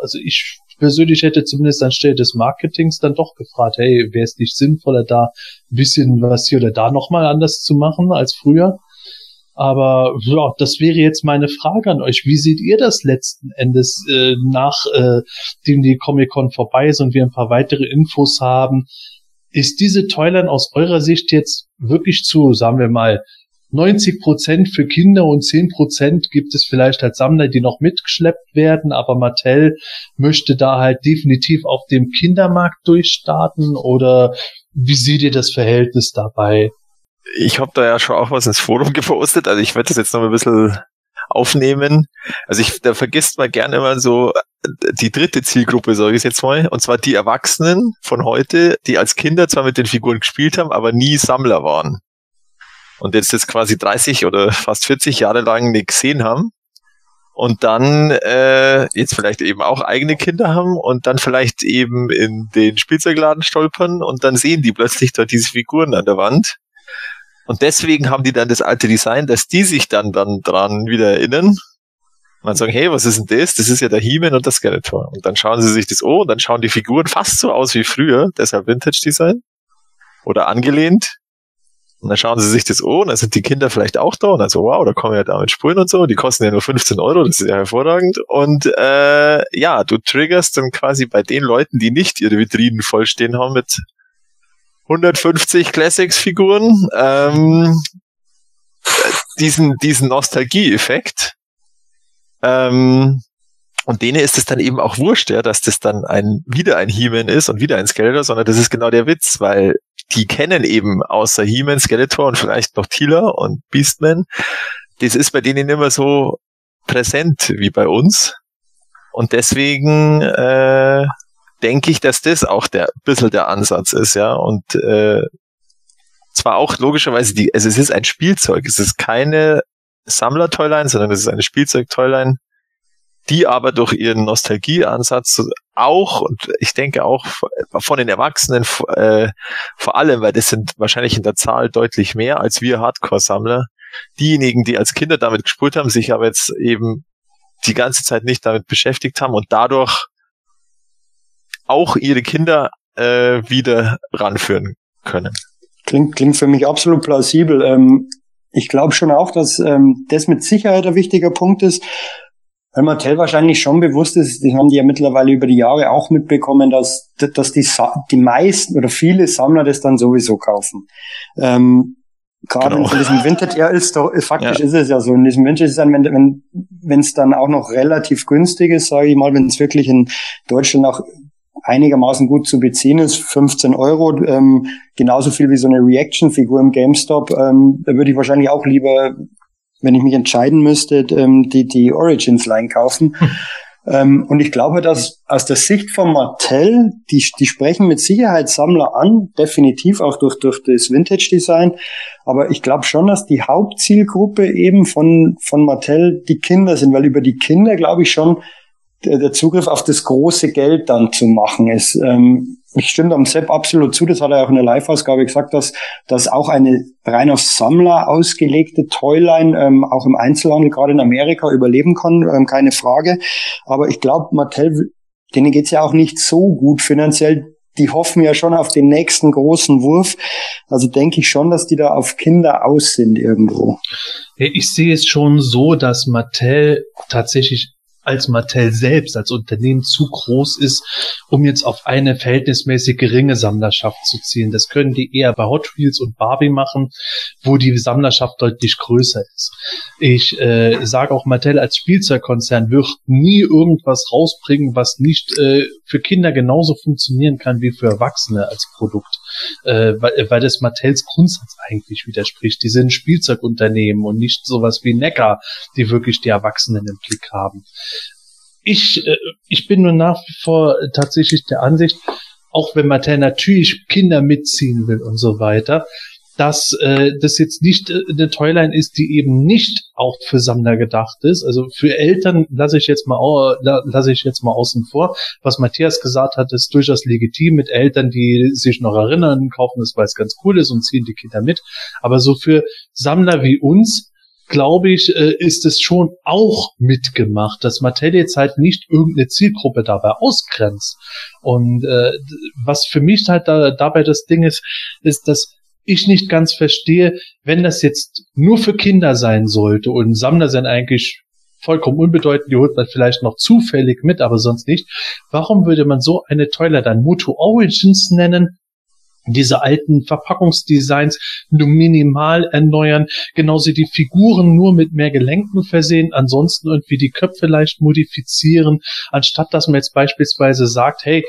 also ich persönlich hätte zumindest anstelle des Marketings dann doch gefragt, hey, wäre es nicht sinnvoller, da ein bisschen was hier oder da nochmal anders zu machen als früher? Aber ja, das wäre jetzt meine Frage an euch. Wie seht ihr das letzten Endes, äh, nachdem äh, die Comic-Con vorbei ist und wir ein paar weitere Infos haben? Ist diese Toyline aus eurer Sicht jetzt wirklich zu, sagen wir mal, 90 Prozent für Kinder und 10 Prozent gibt es vielleicht als Sammler, die noch mitgeschleppt werden, aber Mattel möchte da halt definitiv auf dem Kindermarkt durchstarten oder wie seht ihr das Verhältnis dabei? ich habe da ja schon auch was ins Forum gepostet, also ich werde das jetzt noch ein bisschen aufnehmen. Also ich, da vergisst man gerne immer so die dritte Zielgruppe, sage ich jetzt mal, und zwar die Erwachsenen von heute, die als Kinder zwar mit den Figuren gespielt haben, aber nie Sammler waren. Und jetzt das quasi 30 oder fast 40 Jahre lang nicht gesehen haben und dann äh, jetzt vielleicht eben auch eigene Kinder haben und dann vielleicht eben in den Spielzeugladen stolpern und dann sehen die plötzlich dort diese Figuren an der Wand. Und deswegen haben die dann das alte Design, dass die sich dann, dann dran wieder erinnern und dann sagen, hey, was ist denn das? Das ist ja der He-Man und das Skeletor. Und dann schauen sie sich das an und dann schauen die Figuren fast so aus wie früher, deshalb Vintage Design. Oder angelehnt. Und dann schauen sie sich das an, dann sind die Kinder vielleicht auch da und dann so, wow, da kommen ja damit Spuren und so, die kosten ja nur 15 Euro, das ist ja hervorragend. Und äh, ja, du triggerst dann quasi bei den Leuten, die nicht ihre Vitrinen vollstehen haben mit 150 Classics-Figuren, ähm, diesen, diesen Nostalgie-Effekt. Ähm, und denen ist es dann eben auch wurscht, ja, dass das dann ein, wieder ein He-Man ist und wieder ein Skeletor, sondern das ist genau der Witz, weil die kennen eben außer He-Man, Skeletor und vielleicht noch Tila und Beastman. Das ist bei denen immer so präsent wie bei uns. Und deswegen äh, denke ich, dass das auch der bisschen der Ansatz ist, ja. Und äh, zwar auch logischerweise die, also es ist ein Spielzeug, es ist keine Sammler-Toyline, sondern es ist eine Spielzeug-Toyline, die aber durch ihren Nostalgieansatz auch, und ich denke auch von den Erwachsenen äh, vor allem, weil das sind wahrscheinlich in der Zahl deutlich mehr als wir Hardcore-Sammler, diejenigen, die als Kinder damit gespult haben, sich aber jetzt eben die ganze Zeit nicht damit beschäftigt haben und dadurch auch ihre Kinder äh, wieder ranführen können. Klingt, klingt für mich absolut plausibel. Ähm, ich glaube schon auch, dass ähm, das mit Sicherheit ein wichtiger Punkt ist. Weil Mattel wahrscheinlich schon bewusst ist, das haben die ja mittlerweile über die Jahre auch mitbekommen, dass, dass die, die meisten oder viele Sammler das dann sowieso kaufen. Ähm, Gerade genau. in diesem Vintage, ja, ist doch, faktisch ja. ist es ja so. In diesem Vintage ist dann, wenn, wenn, wenn es dann auch noch relativ günstig ist, sage ich mal, wenn es wirklich in Deutschland auch einigermaßen gut zu beziehen ist, 15 Euro, ähm, genauso viel wie so eine Reaction-Figur im GameStop, ähm, da würde ich wahrscheinlich auch lieber wenn ich mich entscheiden müsste, ähm, die, die Origins-Line kaufen. Hm. Ähm, und ich glaube, dass aus der Sicht von Mattel, die, die sprechen mit Sicherheit Sammler an, definitiv auch durch, durch das Vintage-Design. Aber ich glaube schon, dass die Hauptzielgruppe eben von, von Mattel die Kinder sind, weil über die Kinder glaube ich schon, der Zugriff auf das große Geld dann zu machen ist. Ähm, ich stimme am Sepp absolut zu, das hat er auch in der Live-Ausgabe gesagt, dass, dass auch eine rein auf Sammler ausgelegte Toyline ähm, auch im Einzelhandel, gerade in Amerika, überleben kann, ähm, keine Frage. Aber ich glaube, Mattel, denen geht's ja auch nicht so gut finanziell. Die hoffen ja schon auf den nächsten großen Wurf. Also denke ich schon, dass die da auf Kinder aus sind irgendwo. Ich sehe es schon so, dass Mattel tatsächlich als Mattel selbst, als Unternehmen zu groß ist, um jetzt auf eine verhältnismäßig geringe Sammlerschaft zu zielen. Das können die eher bei Hot Wheels und Barbie machen, wo die Sammlerschaft deutlich größer ist. Ich äh, sage auch, Mattel als Spielzeugkonzern wird nie irgendwas rausbringen, was nicht äh, für Kinder genauso funktionieren kann wie für Erwachsene als Produkt, äh, weil, weil das Mattels Grundsatz eigentlich widerspricht. Die sind Spielzeugunternehmen und nicht sowas wie Neckar, die wirklich die Erwachsenen im Blick haben ich, äh, ich bin nur nach wie vor tatsächlich der Ansicht, auch wenn Mattel natürlich Kinder mitziehen will und so weiter, dass äh, das jetzt nicht äh, eine Toyline ist, die eben nicht auch für Sammler gedacht ist. Also für Eltern lasse ich jetzt mal au lasse ich jetzt mal außen vor. Was Matthias gesagt hat, ist durchaus legitim mit Eltern, die sich noch erinnern, kaufen das, weil es ganz cool ist und ziehen die Kinder mit. Aber so für Sammler wie uns glaube ich, äh, ist es schon auch mitgemacht, dass Mattel jetzt halt nicht irgendeine Zielgruppe dabei ausgrenzt. Und äh, was für mich halt da, dabei das Ding ist, ist, dass ich nicht ganz verstehe, wenn das jetzt nur für Kinder sein sollte und Sammler sind eigentlich vollkommen unbedeutend, die holt man vielleicht noch zufällig mit, aber sonst nicht. Warum würde man so eine Toiler dann Moto Origins nennen? diese alten Verpackungsdesigns nur minimal erneuern, genauso die Figuren nur mit mehr Gelenken versehen, ansonsten irgendwie die Köpfe leicht modifizieren, anstatt dass man jetzt beispielsweise sagt, hey,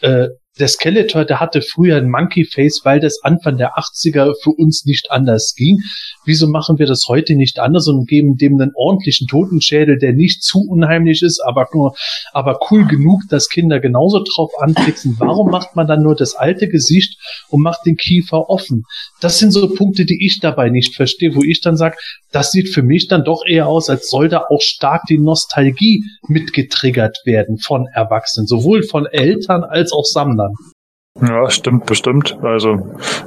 äh, der Skeletor, der hatte früher ein Monkey Face, weil das Anfang der 80er für uns nicht anders ging. Wieso machen wir das heute nicht anders und geben dem einen ordentlichen Totenschädel, der nicht zu unheimlich ist, aber nur, aber cool genug, dass Kinder genauso drauf anfixen? Warum macht man dann nur das alte Gesicht und macht den Kiefer offen? Das sind so Punkte, die ich dabei nicht verstehe, wo ich dann sage, das sieht für mich dann doch eher aus, als soll da auch stark die Nostalgie mitgetriggert werden von Erwachsenen, sowohl von Eltern als auch Sammlern. Ja, stimmt bestimmt. Also,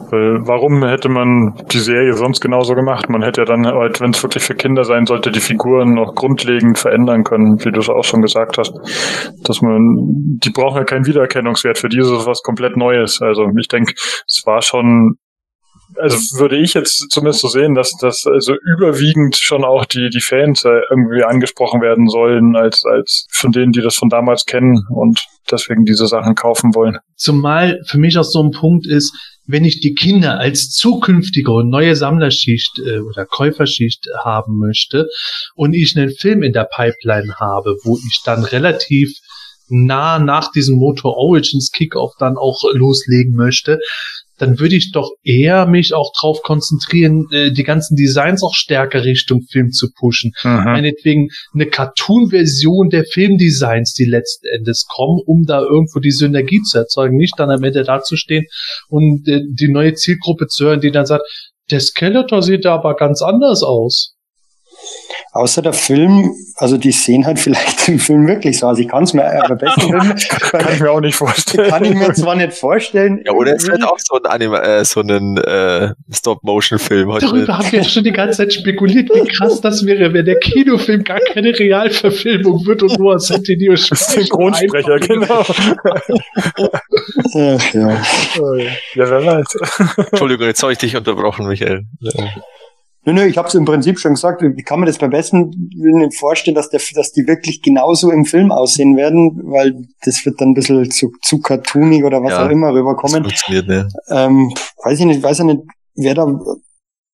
weil warum hätte man die Serie sonst genauso gemacht? Man hätte ja dann halt, wenn es wirklich für Kinder sein sollte, die Figuren noch grundlegend verändern können, wie du es auch schon gesagt hast. Dass man, die brauchen ja keinen Wiedererkennungswert. Für die ist es was komplett Neues. Also, ich denke, es war schon also würde ich jetzt zumindest so sehen, dass das also überwiegend schon auch die die Fans äh, irgendwie angesprochen werden sollen als als von denen, die das von damals kennen und deswegen diese Sachen kaufen wollen. Zumal für mich auch so ein Punkt ist, wenn ich die Kinder als zukünftige und neue Sammlerschicht äh, oder Käuferschicht haben möchte und ich einen Film in der Pipeline habe, wo ich dann relativ nah nach diesem Motor Origins Kickoff dann auch loslegen möchte, dann würde ich doch eher mich auch drauf konzentrieren, äh, die ganzen Designs auch stärker Richtung Film zu pushen. Mhm. Meinetwegen eine Cartoon-Version der Filmdesigns, die letzten Endes kommen, um da irgendwo die Synergie zu erzeugen, nicht dann am Ende dazustehen und äh, die neue Zielgruppe zu hören, die dann sagt, der Skeletor sieht da aber ganz anders aus. Außer der Film, also die sehen halt vielleicht im Film wirklich so aus. Ich kann es mir aber besser kann ich mir auch nicht vorstellen. Kann ich mir zwar nicht vorstellen. Ja, oder es wird auch so ein Anime, äh, so ein äh, Stop-Motion-Film. Darüber haben wir schon die ganze Zeit spekuliert, wie krass das wäre, wenn der Kinofilm gar keine Realverfilmung wird und nur als Centennial Synchronsprecher, genau. Ach, ja. ja, wer weiß. Entschuldigung, jetzt habe ich dich unterbrochen, Michael. Ja. Nö, nö, ich habe es im Prinzip schon gesagt. Wie kann man das beim besten Willen vorstellen, dass, der, dass die wirklich genauso im Film aussehen werden, weil das wird dann ein bisschen zu, zu cartoonig oder was ja, auch immer rüberkommen. Das funktioniert, ne? ähm, weiß ich nicht, weiß ja nicht, wer da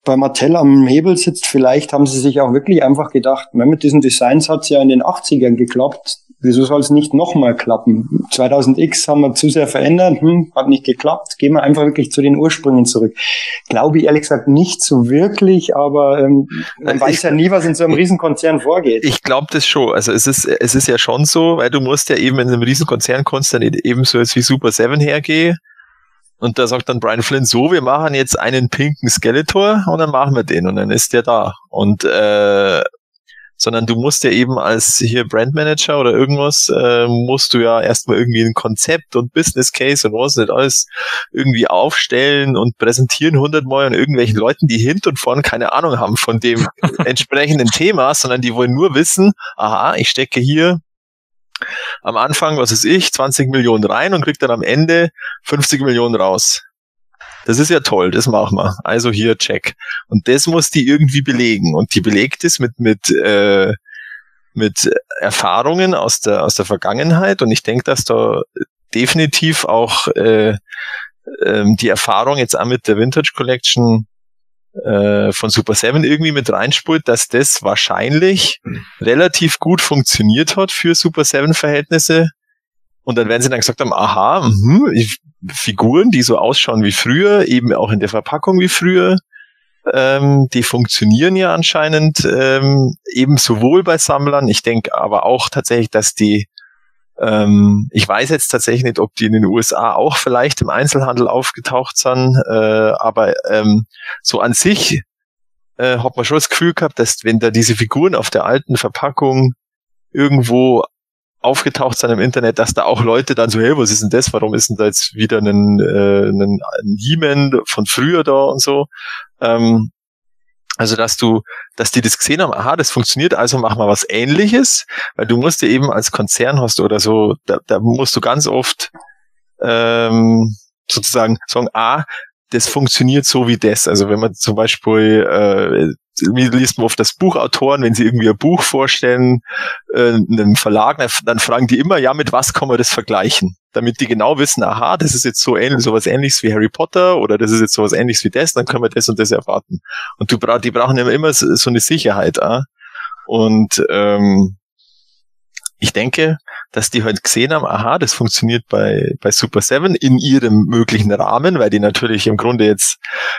bei Mattel am Hebel sitzt. Vielleicht haben sie sich auch wirklich einfach gedacht, mit diesen Designs hat's ja in den 80ern geklappt wieso soll es nicht nochmal klappen? 2000X haben wir zu sehr verändert, hm, hat nicht geklappt, gehen wir einfach wirklich zu den Ursprüngen zurück. Glaube ich ehrlich gesagt nicht so wirklich, aber ähm, man ich, weiß ja nie, was in so einem Riesenkonzern vorgeht. Ich glaube das schon. Also es ist, es ist ja schon so, weil du musst ja eben in einem Riesenkonzern kannst dann eben so jetzt wie Super 7 hergehen. Und da sagt dann Brian Flynn so, wir machen jetzt einen pinken Skeletor und dann machen wir den und dann ist der da. Und äh, sondern du musst ja eben als hier Brandmanager oder irgendwas, äh, musst du ja erstmal irgendwie ein Konzept und Business Case und was nicht alles irgendwie aufstellen und präsentieren hundertmal an irgendwelchen Leuten, die hinten und vorne keine Ahnung haben von dem entsprechenden Thema, sondern die wollen nur wissen, aha, ich stecke hier am Anfang, was ist ich, 20 Millionen rein und krieg dann am Ende 50 Millionen raus. Das ist ja toll, das machen wir. Also hier, check. Und das muss die irgendwie belegen. Und die belegt es mit, mit, äh, mit Erfahrungen aus der, aus der Vergangenheit. Und ich denke, dass da definitiv auch äh, äh, die Erfahrung jetzt auch mit der Vintage Collection äh, von Super 7 irgendwie mit reinspult, dass das wahrscheinlich mhm. relativ gut funktioniert hat für Super 7 Verhältnisse. Und dann werden sie dann gesagt haben, aha, mh, Figuren, die so ausschauen wie früher, eben auch in der Verpackung wie früher, ähm, die funktionieren ja anscheinend ähm, eben sowohl bei Sammlern. Ich denke aber auch tatsächlich, dass die, ähm, ich weiß jetzt tatsächlich nicht, ob die in den USA auch vielleicht im Einzelhandel aufgetaucht sind, äh, aber ähm, so an sich äh, hat man schon das Gefühl gehabt, dass wenn da diese Figuren auf der alten Verpackung irgendwo aufgetaucht sein im Internet, dass da auch Leute dann so, hey, was ist denn das? Warum ist denn da jetzt wieder ein, äh, ein, He-Man von früher da und so? Ähm, also, dass du, dass die das gesehen haben, aha, das funktioniert, also mach mal was ähnliches, weil du musst dir eben als Konzern hast oder so, da, da musst du ganz oft ähm, sozusagen sagen, ah, das funktioniert so wie das. Also wenn man zum Beispiel äh, wie liest man oft das Buchautoren, wenn sie irgendwie ein Buch vorstellen, äh, einem Verlag, dann fragen die immer, ja, mit was kann man das vergleichen? Damit die genau wissen, aha, das ist jetzt so ähnlich, sowas ähnliches wie Harry Potter oder das ist jetzt sowas ähnliches wie das, dann können wir das und das erwarten. Und du bra die brauchen immer, immer so, so eine Sicherheit. Ah? Und ähm, ich denke, dass die halt gesehen haben, aha, das funktioniert bei, bei Super 7 in ihrem möglichen Rahmen, weil die natürlich im Grunde jetzt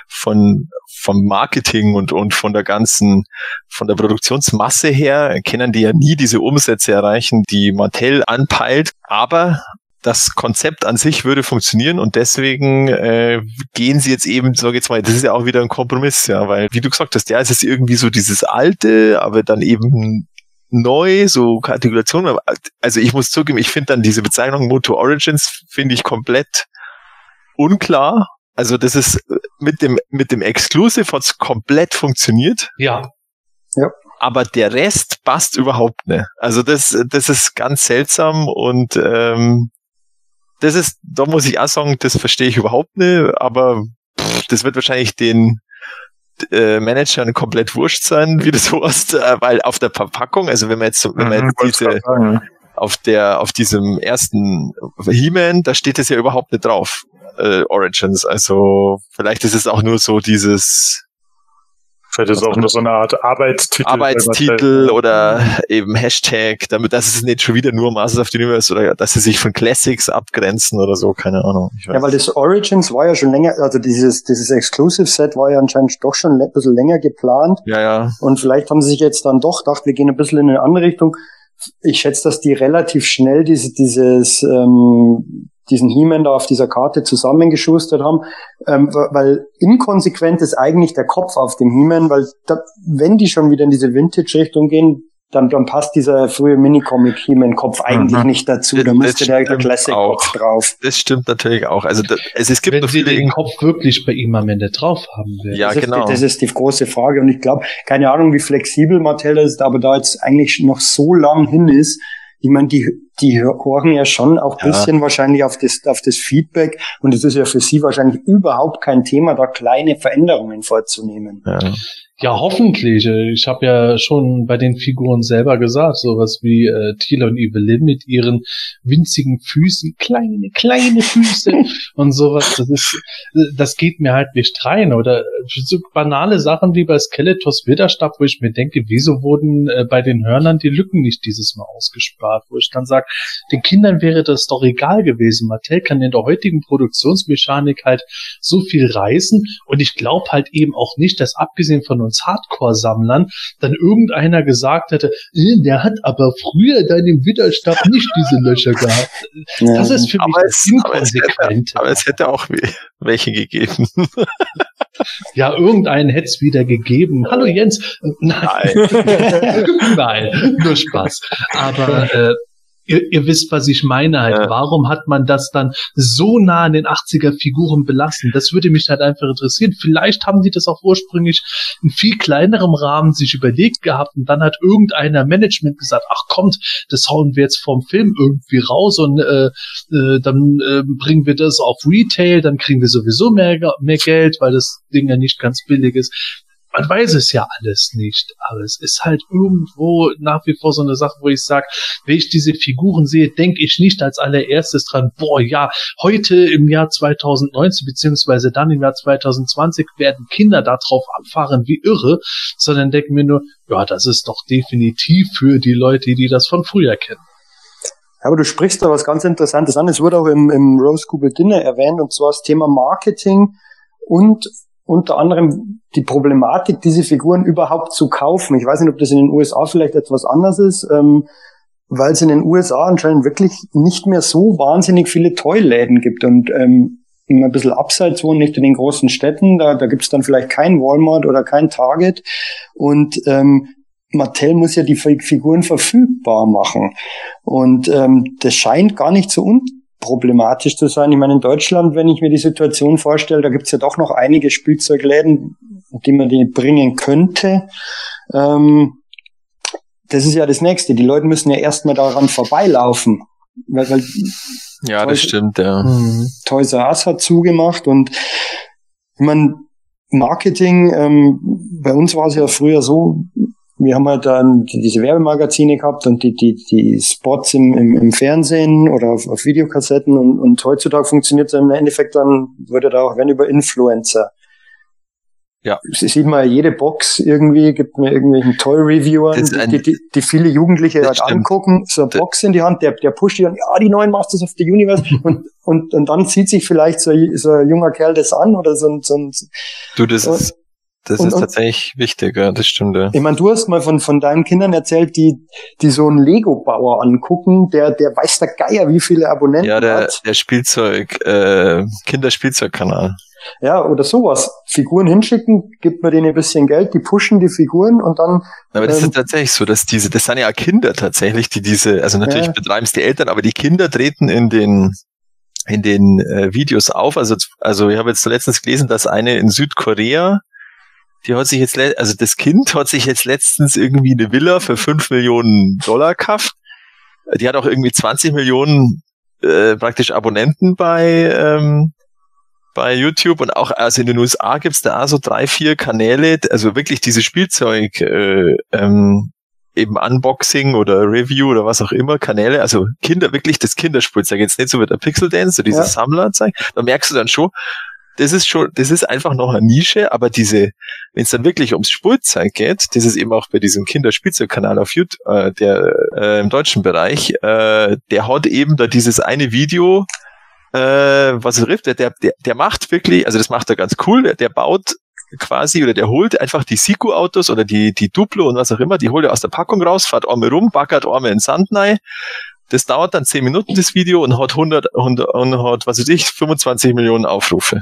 von, vom Marketing und, und von der ganzen, von der Produktionsmasse her, können die ja nie diese Umsätze erreichen, die Mattel anpeilt. Aber das Konzept an sich würde funktionieren und deswegen äh, gehen sie jetzt eben, sag jetzt mal, das ist ja auch wieder ein Kompromiss, ja, weil wie du gesagt hast, ja, es ist irgendwie so dieses alte, aber dann eben neu, so Artikulation. Also ich muss zugeben, ich finde dann diese Bezeichnung Moto Origins finde ich komplett unklar. Also das ist mit dem mit dem Exclusive hat's komplett funktioniert. Ja. Ja. Aber der Rest passt überhaupt nicht. Also das das ist ganz seltsam und ähm, das ist, da muss ich auch sagen, das verstehe ich überhaupt nicht, aber pff, das wird wahrscheinlich den äh, Managern komplett wurscht sein, wie das heißt, äh, weil auf der Verpackung, also wenn man jetzt, wenn man Mhm, jetzt diese, auf der, auf diesem ersten He-Man, da steht es ja überhaupt nicht drauf, äh, Origins. Also vielleicht ist es auch nur so dieses Vielleicht ist es auch nur so eine Art Arbeitstitel. Arbeitstitel oder eben Hashtag, damit, dass es nicht schon wieder nur Masters of the Universe oder dass sie sich von Classics abgrenzen oder so, keine Ahnung. Ich weiß Ja, weil das Origins war ja schon länger, also dieses, dieses Exclusive Set war ja anscheinend doch schon ein bisschen länger geplant. ja, ja. Und vielleicht haben sie sich jetzt dann doch gedacht, wir gehen ein bisschen in eine andere Richtung. Ich schätze, dass die relativ schnell diese, dieses, ähm, diesen He-Man da auf dieser Karte zusammengeschustert haben, ähm, weil inkonsequent ist eigentlich der Kopf auf dem He-Man, weil da, wenn die schon wieder in diese Vintage-Richtung gehen, dann, dann passt dieser frühe Minicomic-He-Man-Kopf eigentlich Mhm. nicht dazu. Das- Da müsste das der, Classic-Kopf auch. drauf. Das stimmt natürlich auch. Also, da, also es gibt Wenn noch sie den Kopf wirklich bei ihm am Ende drauf haben will. Ja, das ist, genau. Die, das ist die große Frage. Und ich glaube, keine Ahnung, wie flexibel Mattel ist, aber da jetzt eigentlich noch so lang hin ist, ich meine, die, die horchen ja schon auch Ja. bisschen wahrscheinlich auf das, auf das Feedback. Und es ist ja für sie wahrscheinlich überhaupt kein Thema, da kleine Veränderungen vorzunehmen. Ja. Ja, hoffentlich. Ich habe ja schon bei den Figuren selber gesagt, sowas wie äh, Tila und Evelyn mit ihren winzigen Füßen, kleine, kleine Füße und sowas. Das ist, das geht mir halt nicht rein. Oder so banale Sachen wie bei Skeletors Widerstab, wo ich mir denke, wieso wurden äh, bei den Hörnern die Lücken nicht dieses Mal ausgespart? Wo ich dann sage, den Kindern wäre das doch egal gewesen. Mattel kann in der heutigen Produktionsmechanik halt so viel reißen und ich glaube halt eben auch nicht, dass abgesehen von uns Hardcore-Sammlern dann irgendeiner gesagt hätte, äh, der hat aber früher dann im Widerstab nicht diese Löcher gehabt. Das ist für mich Aber das es- aber es hätte- Inkonsequente. Aber es hätte auch we- welche gegeben. Ja, irgendeinen hätte es wieder gegeben. Hallo Jens. Nein. Nein, nur Spaß. Aber äh, ihr, ihr wisst, was ich meine halt. Ja. Warum hat man das dann so nah an den 80er Figuren belassen? Das würde mich halt einfach interessieren. Vielleicht haben die das auch ursprünglich in viel kleinerem Rahmen sich überlegt gehabt und dann hat irgendeiner Management gesagt, ach kommt, das hauen wir jetzt vom Film irgendwie raus und äh, äh, dann äh, bringen wir das auf Retail, dann kriegen wir sowieso mehr, mehr Geld, weil das Ding ja nicht ganz billig ist. Man weiß es ja alles nicht, aber es ist halt irgendwo nach wie vor so eine Sache, wo ich sage, wenn ich diese Figuren sehe, denke ich nicht als allererstes dran, boah, ja, heute im Jahr 2019 beziehungsweise dann im Jahr 2020 werden Kinder darauf abfahren wie irre, sondern denke mir nur, ja, das ist doch definitiv für die Leute, die das von früher kennen. Ja, aber du sprichst da was ganz Interessantes an. Es wurde auch im, im Rose Google Dinner erwähnt, und zwar das Thema Marketing und unter anderem die Problematik, diese Figuren überhaupt zu kaufen. Ich weiß nicht, ob das in den USA vielleicht etwas anders ist, ähm, weil es in den USA anscheinend wirklich nicht mehr so wahnsinnig viele Toyläden gibt und ähm, immer ein bisschen abseits wohnen, nicht in den großen Städten. Da, da gibt es dann vielleicht kein Walmart oder kein Target. Und ähm, Mattel muss ja die Figuren verfügbar machen. Und ähm, das scheint gar nicht so unproblematisch zu sein. Ich meine, in Deutschland, wenn ich mir die Situation vorstelle, da gibt's ja doch noch einige Spielzeugläden, die man die bringen könnte. Ähm, das ist ja das Nächste. Die Leute müssen ja erstmal daran vorbeilaufen. Weil, weil Ja, Toll. das stimmt, ja. Toys R Us hat zugemacht und ich meine, Marketing, ähm, bei uns war es ja früher so, wir haben halt dann die- diese Werbemagazine gehabt und die, die, die Spots im, im, im Fernsehen oder auf, auf Videokassetten und, und heutzutage funktioniert es im Endeffekt dann, würde da auch, wenn über Influencer. Ja. Das sieht man ja jede Box irgendwie, gibt mir irgendwelchen Toy-Reviewern, die, die, die viele Jugendliche halt stimmt. angucken, so eine Box in die Hand, der, der pusht die dann, ja, die neuen Masters of the Universe und, und, und dann zieht sich vielleicht so, ein- so ein junger Kerl das an oder so ein, so ein Du, das Und- ist, das und- ist tatsächlich wichtig, ja, das stimmt, ja. Ich meine, du hast mal von, von deinen Kindern erzählt, die, die so einen Lego-Bauer angucken, der, der weiß der Geier, wie viele Abonnenten Ja, der, hat. der Spielzeug, äh, Kinderspielzeugkanal. Ja, oder sowas. Figuren hinschicken, gibt man denen ein bisschen Geld, die pushen die Figuren und dann, Aber das Ähm, ist tatsächlich so, dass diese, das sind ja Kinder tatsächlich, die diese, also natürlich Ja. betreiben es die Eltern, aber die Kinder treten in den, in den äh, Videos auf. Also, also ich habe jetzt letztens gelesen, dass eine in Südkorea, die hat sich jetzt, also das Kind hat sich jetzt letztens irgendwie eine Villa für 5 Millionen Dollar gekauft. Die hat auch irgendwie 20 Millionen äh, praktisch Abonnenten bei, ähm, bei YouTube und auch also in den USA gibt's da auch so drei, vier Kanäle, also wirklich diese Spielzeug äh, ähm, eben Unboxing oder Review oder was auch immer, Kanäle, also Kinder, wirklich das Kinderspielzeug, jetzt nicht so mit der Pixel Dance, so dieses Ja. Sammlerzeug, da merkst du dann schon, das ist schon, das ist einfach noch eine Nische, aber diese, wenn es dann wirklich ums Spielzeug geht, das ist eben auch bei diesem Kinderspielzeugkanal auf YouTube, äh, der äh, im deutschen Bereich, äh, der hat eben da dieses eine Video, äh, was er trifft, der, der, der macht wirklich, also das macht er ganz cool, der, der baut quasi oder der holt einfach die Siku-Autos oder die, die Duplo und was auch immer, die holt er aus der Packung raus, fährt einmal rum, backert einmal in Sand rein. Das dauert dann 10 Minuten, das Video, und hat 100, 100 und hat, was weiß ich, 25 Millionen Aufrufe.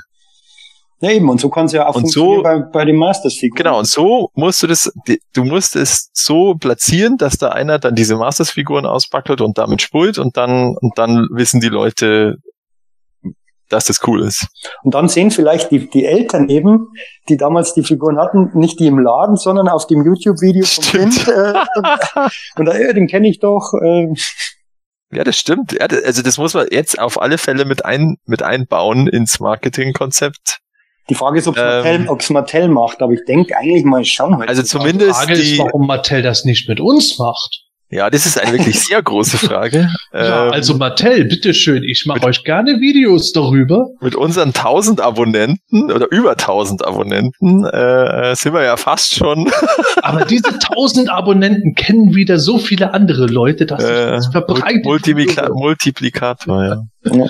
Ja eben, und so kann es ja auch Und funktionieren so- bei, bei den Masters-Figuren. Genau, und so musst du das, du musst es so platzieren, dass da einer dann diese Masters-Figuren auspackelt und damit spult und dann, und dann wissen die Leute, dass das cool ist. Und dann sehen vielleicht die, die Eltern eben, die damals die Figuren hatten, nicht die im Laden, sondern auf dem YouTube-Video vom Stimmt. Kind. Äh, und, und da, äh, den kenne ich doch. Äh, Ja, das stimmt. Ja, das- also das muss man jetzt auf alle Fälle mit ein, mit einbauen ins Marketingkonzept. Die Frage ist, ob es Ähm. Mattel, ob's Mattel macht, aber ich denke eigentlich mal schon heute. Also Die zumindest Frage ist, die, warum Mattel das nicht mit uns macht. ja, das ist eine wirklich sehr große Frage. Ja, Ähm, also Mattel, bitteschön, ich mache euch gerne Videos darüber. mit unseren 1000 Abonnenten oder über 1000 Abonnenten äh, sind wir ja fast schon Aber diese 1000 Abonnenten kennen wieder so viele andere Leute, dass äh, das verbreitet. Multiplika Multiplikator. Ja. Ja.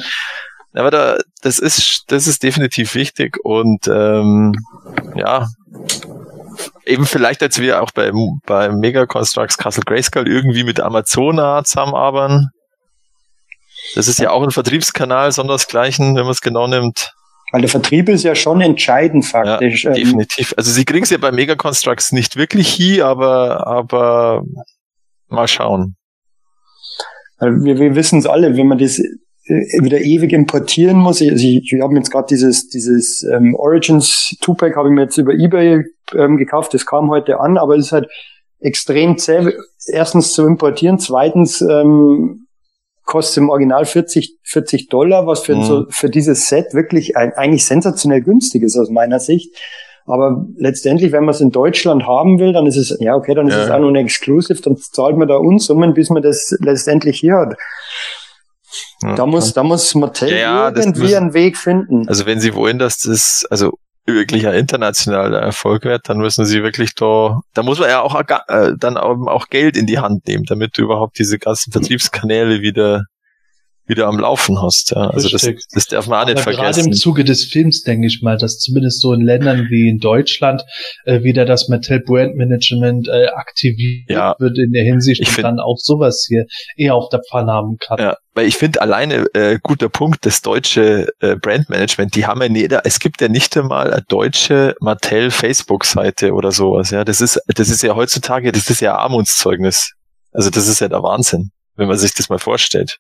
Aber da, das ist, das ist definitiv wichtig und ähm, ja, eben vielleicht, als wir auch bei, bei Mega Constructs Castle Grayskull irgendwie mit Amazona zusammenarbeiten. Das ist ja auch ein Vertriebskanal, sondersgleichen, wenn man es genau nimmt. Weil der Vertrieb ist ja schon entscheidend faktisch. Ähm, Definitiv. Also sie kriegen es ja bei Mega Constructs nicht wirklich hin, aber, aber mal schauen. Wir, wir wissen es alle, wenn man das wieder ewig importieren muss. Also ich, ich habe jetzt gerade dieses, dieses ähm, Origins Two-Pack habe ich mir jetzt über Ebay ähm, gekauft, das kam heute an, aber es ist halt extrem zäh, erstens zu importieren, zweitens ähm, kostet im Original 40, 40 Dollar, was für, Mhm. so, für dieses Set wirklich ein, eigentlich sensationell günstig ist aus meiner Sicht. Aber letztendlich, wenn man es in Deutschland haben will, dann ist es, ja okay, dann ist Ja. es auch nur ein Exclusive, dann zahlt man da Unsummen, bis man das letztendlich hier hat. Da muss, da muss Mattel Ja, irgendwie müssen- einen Weg finden. Also wenn sie wollen, dass das also wirklich ein internationaler Erfolg wird, dann müssen sie wirklich da, da muss man ja auch äh, dann auch, auch Geld in die Hand nehmen, damit du überhaupt diese ganzen Vertriebskanäle wieder wieder am Laufen hast. Ja. Also das, das darf man auch nicht Aber gerade vergessen. im Zuge des Films denke ich mal, dass zumindest so in Ländern wie in Deutschland äh, wieder das Mattel Brand Management äh, aktiviert Ja. wird in der Hinsicht Ich und dann auch sowas hier eher auf der Pfanne haben kann. Ja, weil ich finde alleine äh, guter Punkt, das deutsche äh, Brandmanagement, die haben ja nicht, es gibt ja nicht einmal eine deutsche Mattel Facebook-Seite oder sowas. Ja, das ist, das ist ja heutzutage, das ist ja Armutszeugnis. Also das ist ja der Wahnsinn, wenn man sich das mal vorstellt.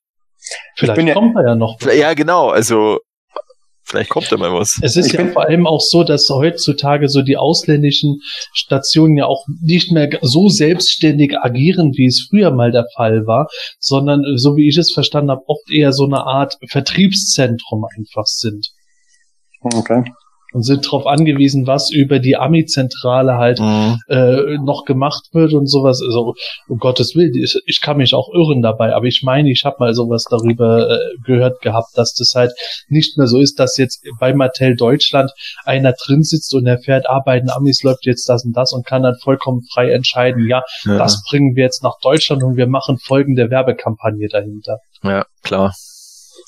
Vielleicht bin ja- kommt da ja noch. Ja, genau. Also vielleicht kommt da mal was. Es ist Ich ja vor allem auch so, dass heutzutage so die ausländischen Stationen ja auch nicht mehr so selbstständig agieren, wie es früher mal der Fall war, sondern äh, so wie ich es verstanden habe, oft eher so eine Art Vertriebszentrum einfach sind. Okay. Und sind darauf angewiesen, was über die Ami-Zentrale halt Mhm. äh, noch gemacht wird und sowas. Also um Gottes Willen, ich, ich kann mich auch irren dabei, aber ich meine, ich habe mal sowas darüber äh, gehört gehabt, dass das halt nicht mehr so ist, dass jetzt bei Mattel Deutschland einer drin sitzt und erfährt, ah, bei den Amis läuft jetzt das und das und kann dann vollkommen frei entscheiden, ja, Ja, das bringen wir jetzt nach Deutschland und wir machen folgende Werbekampagne dahinter. ja, klar.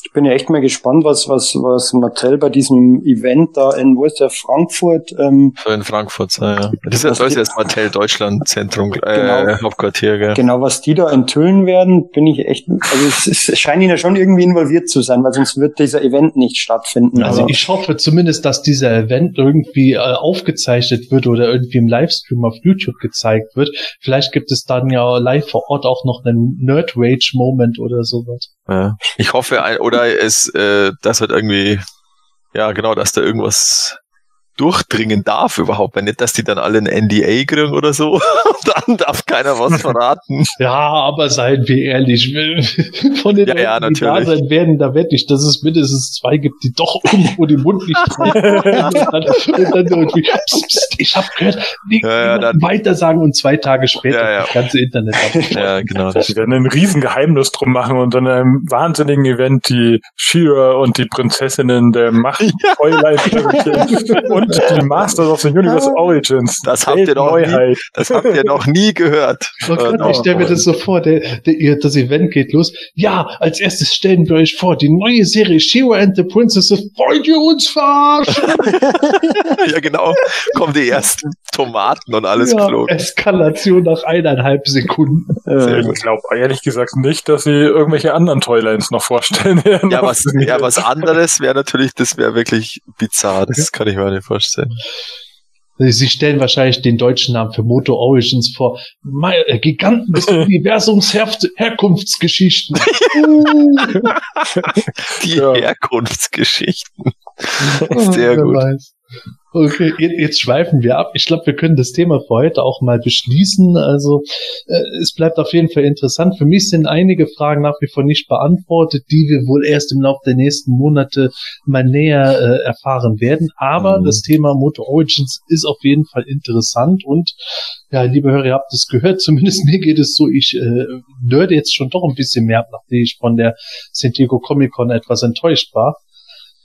Ich bin ja echt mal gespannt, was, was, was Mattel bei diesem Event da in, wo ist der, Frankfurt, ähm, Für in Frankfurt, ja. ja. Das ist ja das ist die- das Mattel Deutschland Zentrum, äh, Genau. Hauptquartier, gell? genau, was die da enthüllen werden, bin ich echt, also es, es scheint ihnen ja schon irgendwie involviert zu sein, weil sonst wird dieser Event nicht stattfinden. Also aber- ich hoffe zumindest, dass dieser Event irgendwie äh, aufgezeichnet wird oder irgendwie im Livestream auf YouTube gezeigt wird. Vielleicht gibt es dann ja live vor Ort auch noch einen Nerd Rage Moment oder sowas. Ja. Ich hoffe, oder es, äh, dass halt irgendwie, ja genau, dass da irgendwas durchdringen darf überhaupt, wenn nicht, dass die dann alle ein NDA kriegen oder so. dann darf keiner was verraten. Ja, aber seien wir ehrlich, von den Ja, ja, Leuten, die da natürlich. sein werden, da wette ich, dass es mindestens zwei gibt, die doch irgendwo den Mund nicht halten. und, dann, irgendwie, pst, pst, ich habe gehört, die, Ja, ja, dann- weiter sagen und zwei Tage später Ja, ja. das ganze Internet. Ja, genau. Die werden ein Riesengeheimnis drum machen und dann einem wahnsinnigen Event die Shira und die Prinzessinnen der Macht präsentieren und die Masters of the Universe Origins. Das habt ihr noch nie-. Das habt ihr noch nie gehört. Oh Gott, ich stelle mir das so vor, der, der, das Event geht los. Ja, als erstes stellen wir euch vor, die neue Serie Shira and the Princesses. Wollt ihr uns verarschen? ja, genau. Kommen die ersten Tomaten und alles ja, geflogen. Eskalation nach eineinhalb Sekunden. Äh, ich glaube ehrlich gesagt nicht, dass sie irgendwelche anderen Toylines noch vorstellen werden. Ja, was, ja, was anderes wäre natürlich, das wäre wirklich bizarr. Das kann ich mir nicht vorstellen. Sie stellen wahrscheinlich den deutschen Namen für Moto Origins vor. Äh, Giganten des Universums Herkunftsgeschichten. Die Ja. Herkunftsgeschichten. Sehr gut. Okay, jetzt, schweifen wir ab. Ich glaube, wir können das Thema für heute auch mal beschließen. Also äh, es bleibt auf jeden Fall interessant. Für mich sind einige Fragen nach wie vor nicht beantwortet, die wir wohl erst im Laufe der nächsten Monate mal näher äh, erfahren werden. Aber Mhm. das Thema Moto Origins ist auf jeden Fall interessant und ja, liebe Hörer, ihr habt es gehört, zumindest mir geht es so, ich äh, nerde jetzt schon doch ein bisschen mehr, ab, nachdem ich von der San Diego Comic Con etwas enttäuscht war.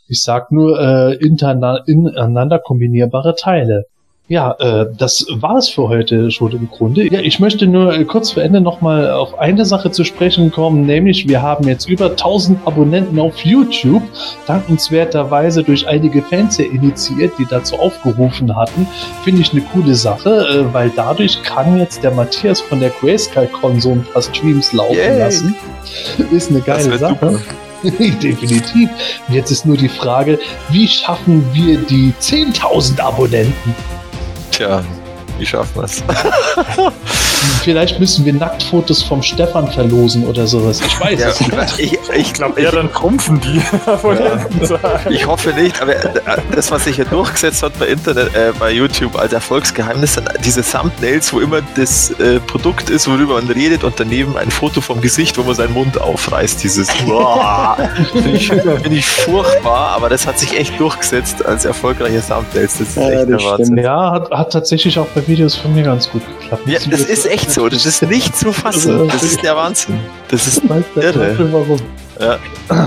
Ich sag nur äh, ineinander kombinierbare Teile. Ja, äh, das war's für heute schon im Grunde. Ja, ich möchte nur äh, kurz vor Ende nochmal auf eine Sache zu sprechen kommen, nämlich wir haben jetzt über 1000 Abonnenten auf YouTube, dankenswerterweise durch einige Fans ja initiiert, die dazu aufgerufen hatten. Finde ich eine coole Sache, äh, weil dadurch kann jetzt der Matthias von der Grayscale-Con so ein paar Streams laufen Yay. lassen. Ist eine geile Sache. super. Definitiv. Und jetzt ist nur die Frage, wie schaffen wir die 10.000 Abonnenten? Tja, wie schaffen wir's? Vielleicht müssen wir Nacktfotos vom Stefan verlosen oder sowas. Ich weiß Ja, es nicht. ich, ich Ich glaube eher, dann trumpfen die. Sagen. Ich hoffe nicht, aber äh, das, was sich hier durchgesetzt hat bei Internet, äh, bei YouTube als Erfolgsgeheimnis, sind diese Thumbnails, wo immer das äh, Produkt ist, worüber man redet und daneben ein Foto vom Gesicht, wo man seinen Mund aufreißt. Dieses finde ich, find ich furchtbar, aber das hat sich echt durchgesetzt als erfolgreiche Thumbnails. Das ist Ja, echt der Wahnsinn. Ja, hat, hat tatsächlich auch bei Videos von mir ganz gut geklappt. Ja, das ist echt so. Das ist nicht zu fassen. Das ist der Wahnsinn. Das ist irre. Warum.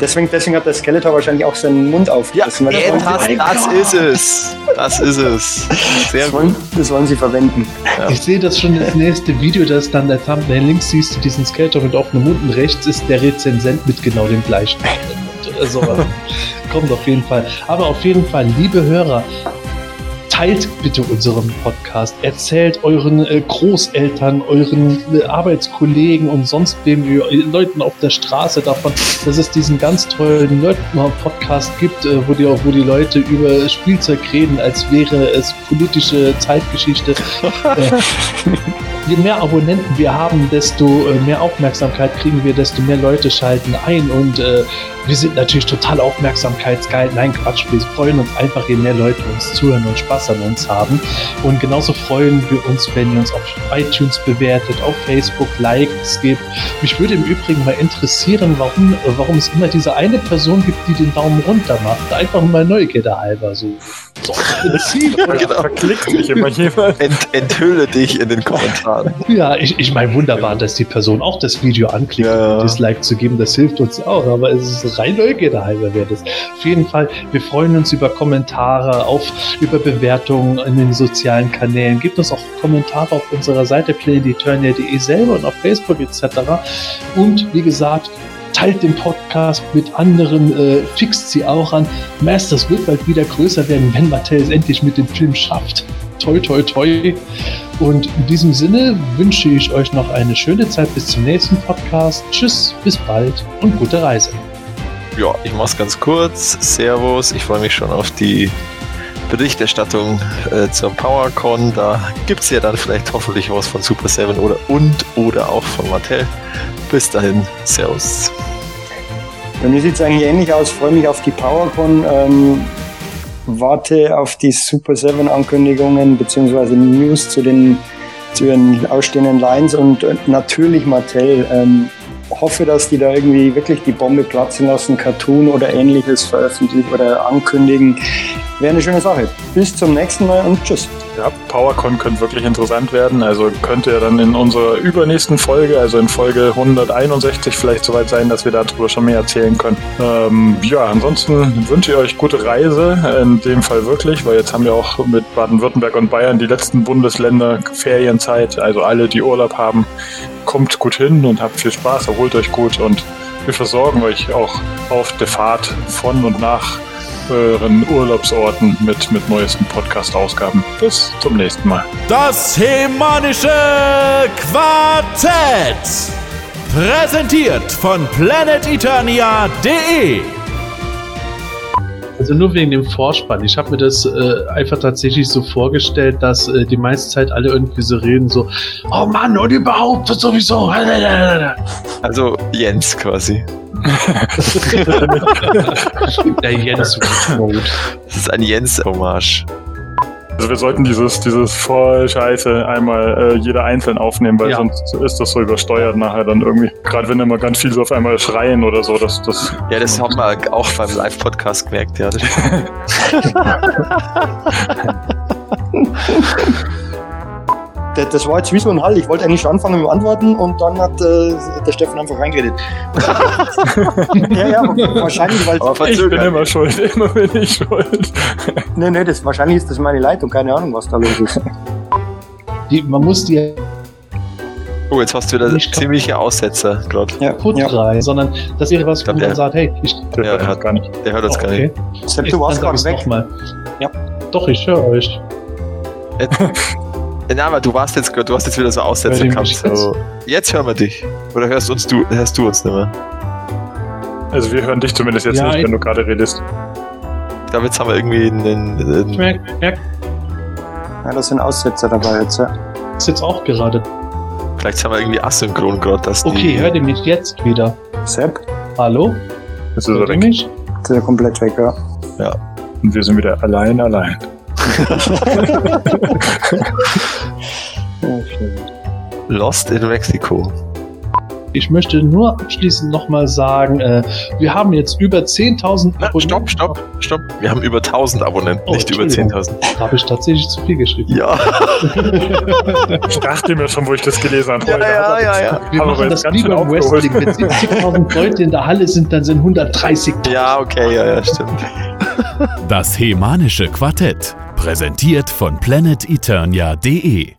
Deswegen, deswegen hat der Skeletor wahrscheinlich auch seinen Mund Ja, aufgerissen. weil ey, das, das, das ist es. Das ist es. Sehr das, gut. wollen, das wollen sie verwenden. Ja. Ich sehe das schon das nächste Video, das dann der Thumbnail. Links siehst du diesen Skater mit offenem Mund und rechts ist der Rezensent mit genau dem gleichen sowas. Kommt auf jeden Fall. Aber auf jeden Fall, liebe Hörer, teilt bitte unseren Podcast. Erzählt euren äh, Großeltern, euren äh, Arbeitskollegen und sonst wem, äh, Leuten auf der Straße davon, dass es diesen ganz tollen Nerd-Podcast gibt, äh, wo, die, wo die Leute über Spielzeug reden, als wäre es politische Zeitgeschichte. je mehr Abonnenten wir haben, desto äh, mehr Aufmerksamkeit kriegen wir, desto mehr Leute schalten ein und äh, wir sind natürlich total aufmerksamkeitsgeil. Nein, Quatsch, wir freuen uns einfach, je mehr Leute uns zuhören und Spaß an uns haben. Und genauso freuen wir uns, wenn ihr uns auf iTunes bewertet, auf Facebook Likes gibt. Mich würde im Übrigen mal interessieren, warum, warum es immer diese eine Person gibt, die den Daumen runter macht. Einfach mal Neugierde halber so. So, genau. Verklickt mich immer jemand. Ent, enthülle dich in den Kommentaren. Ja, ich, ich meine, wunderbar, dass die Person auch das Video anklickt, Ja. um Dislike zu geben. Das hilft uns auch, aber es ist rein Neugierde halber das. Auf jeden Fall, wir freuen uns über Kommentare, auf, über Bewertungen in den sozialen Kanälen. Gebt uns auch Kommentare auf unserer Seite playdeturnia.de selber und auf Facebook etc. Und wie gesagt, teilt den Podcast mit anderen, äh, fixt sie auch an. Masters wird bald wieder größer werden, wenn Mattel es endlich mit dem Film schafft. Toi, toi, toi. Und in diesem Sinne wünsche ich euch noch eine schöne Zeit bis zum nächsten Podcast. Tschüss, bis bald und gute Reise. Ja, ich mach's ganz kurz. Servus, ich freue mich schon auf die Berichterstattung äh, zur PowerCon. Da gibt's ja dann vielleicht hoffentlich was von Super 7 oder und oder auch von Mattel. Bis dahin, Servus. Bei mir sieht es eigentlich ähnlich aus. Freue mich auf die PowerCon. Ähm, warte auf die Super 7 Ankündigungen beziehungsweise News zu den, zu ihren ausstehenden Lines und äh, natürlich Mattel. Ähm, hoffe, dass die da irgendwie wirklich die Bombe platzen lassen, Cartoon oder ähnliches veröffentlichen oder ankündigen. Wäre eine schöne Sache. Bis zum nächsten Mal und tschüss. Ja, PowerCon könnte wirklich interessant werden. Also könnte ja dann in unserer übernächsten Folge, also in Folge 161, vielleicht soweit sein, dass wir darüber schon mehr erzählen können. Ähm, ja, ansonsten wünsche ich euch gute Reise, in dem Fall wirklich, weil jetzt haben wir auch mit Baden-Württemberg und Bayern die letzten Bundesländer Ferienzeit. Also alle, die Urlaub haben, kommt gut hin und habt viel Spaß, erholt euch gut und wir versorgen euch auch auf der Fahrt von und nach euren Urlaubsorten mit, mit neuesten Podcast-Ausgaben. Bis zum nächsten Mal. Das Hemanische Quartett. Präsentiert von planeteternia.de. Also nur wegen dem Vorspann. Ich habe mir das äh, einfach tatsächlich so vorgestellt, dass äh, die meiste Zeit alle irgendwie so reden, so, oh Mann, und überhaupt und sowieso. Also Jens quasi. Der Jens Mode. Das ist ein Jens-Hommage. Also wir sollten dieses, dieses voll Scheiße einmal äh, jeder einzeln aufnehmen, weil Ja. sonst ist das so übersteuert nachher dann irgendwie. Gerade wenn immer ganz viel so auf einmal schreien oder so, das, das Ja, das haben wir auch beim Live-Podcast gemerkt. Ja, das war jetzt wie so ein Hall. Ich wollte eigentlich schon anfangen mit dem Antworten und dann hat äh, der Stefan einfach reingeredet. ja, ja, wahrscheinlich, weil Aber ich bin verzögert. immer schuld, immer bin ich schuld. Nee, nee, das, wahrscheinlich ist das meine Leitung, keine Ahnung, was da los ist. Die, man muss die Oh, jetzt hast du wieder Nicht ziemliche Aussetzer gerade. Ja, kaputt ja. rein, sondern dass ihr was, der- sagt, hey, ich Der Ja, hört er das hat- gar nicht. Der hört uns gar okay. nicht. Sepp, Ich- du warst gerade weg. noch Mal. Ja. Doch, ich höre euch. Na, aber du warst jetzt, du hast jetzt wieder so ihr gehabt. So. Jetzt hören wir dich. Oder hörst uns du, hörst du uns nicht mehr? Also wir hören dich zumindest jetzt Ja, nicht, ich- wenn du gerade redest. Ich glaube, jetzt haben wir irgendwie einen, Ich einen merke, merk, Ja, da sind Aussetzer dabei jetzt. Ja. das jetzt auch gerade. vielleicht haben wir irgendwie asynchron gerade, die, Okay, hört ihr mich jetzt wieder? Sepp, Hallo? Ist er Hört ihr weg. mich? ist ja komplett weg, ja. Und wir sind wieder allein, allein. Lost in Mexico. Ich möchte nur abschließend nochmal sagen, äh, wir haben jetzt über 10.000 Na, stopp, stopp, stopp. Wir haben über 1000 Abonnenten, Oh, nicht über Entschuldigung. 10.000. Da habe ich tatsächlich zu viel geschrieben. Ja, Ich dachte mir schon, wo ich das gelesen habe. ja, ja, ja, ja. Wir Aber machen das wie beim. Wrestling. Wenn 70.000 Leute in der Halle sind, dann sind 130.000. Ja, okay, ja, ja, stimmt. Das Hemanische Quartett. Präsentiert von planeteternia.de.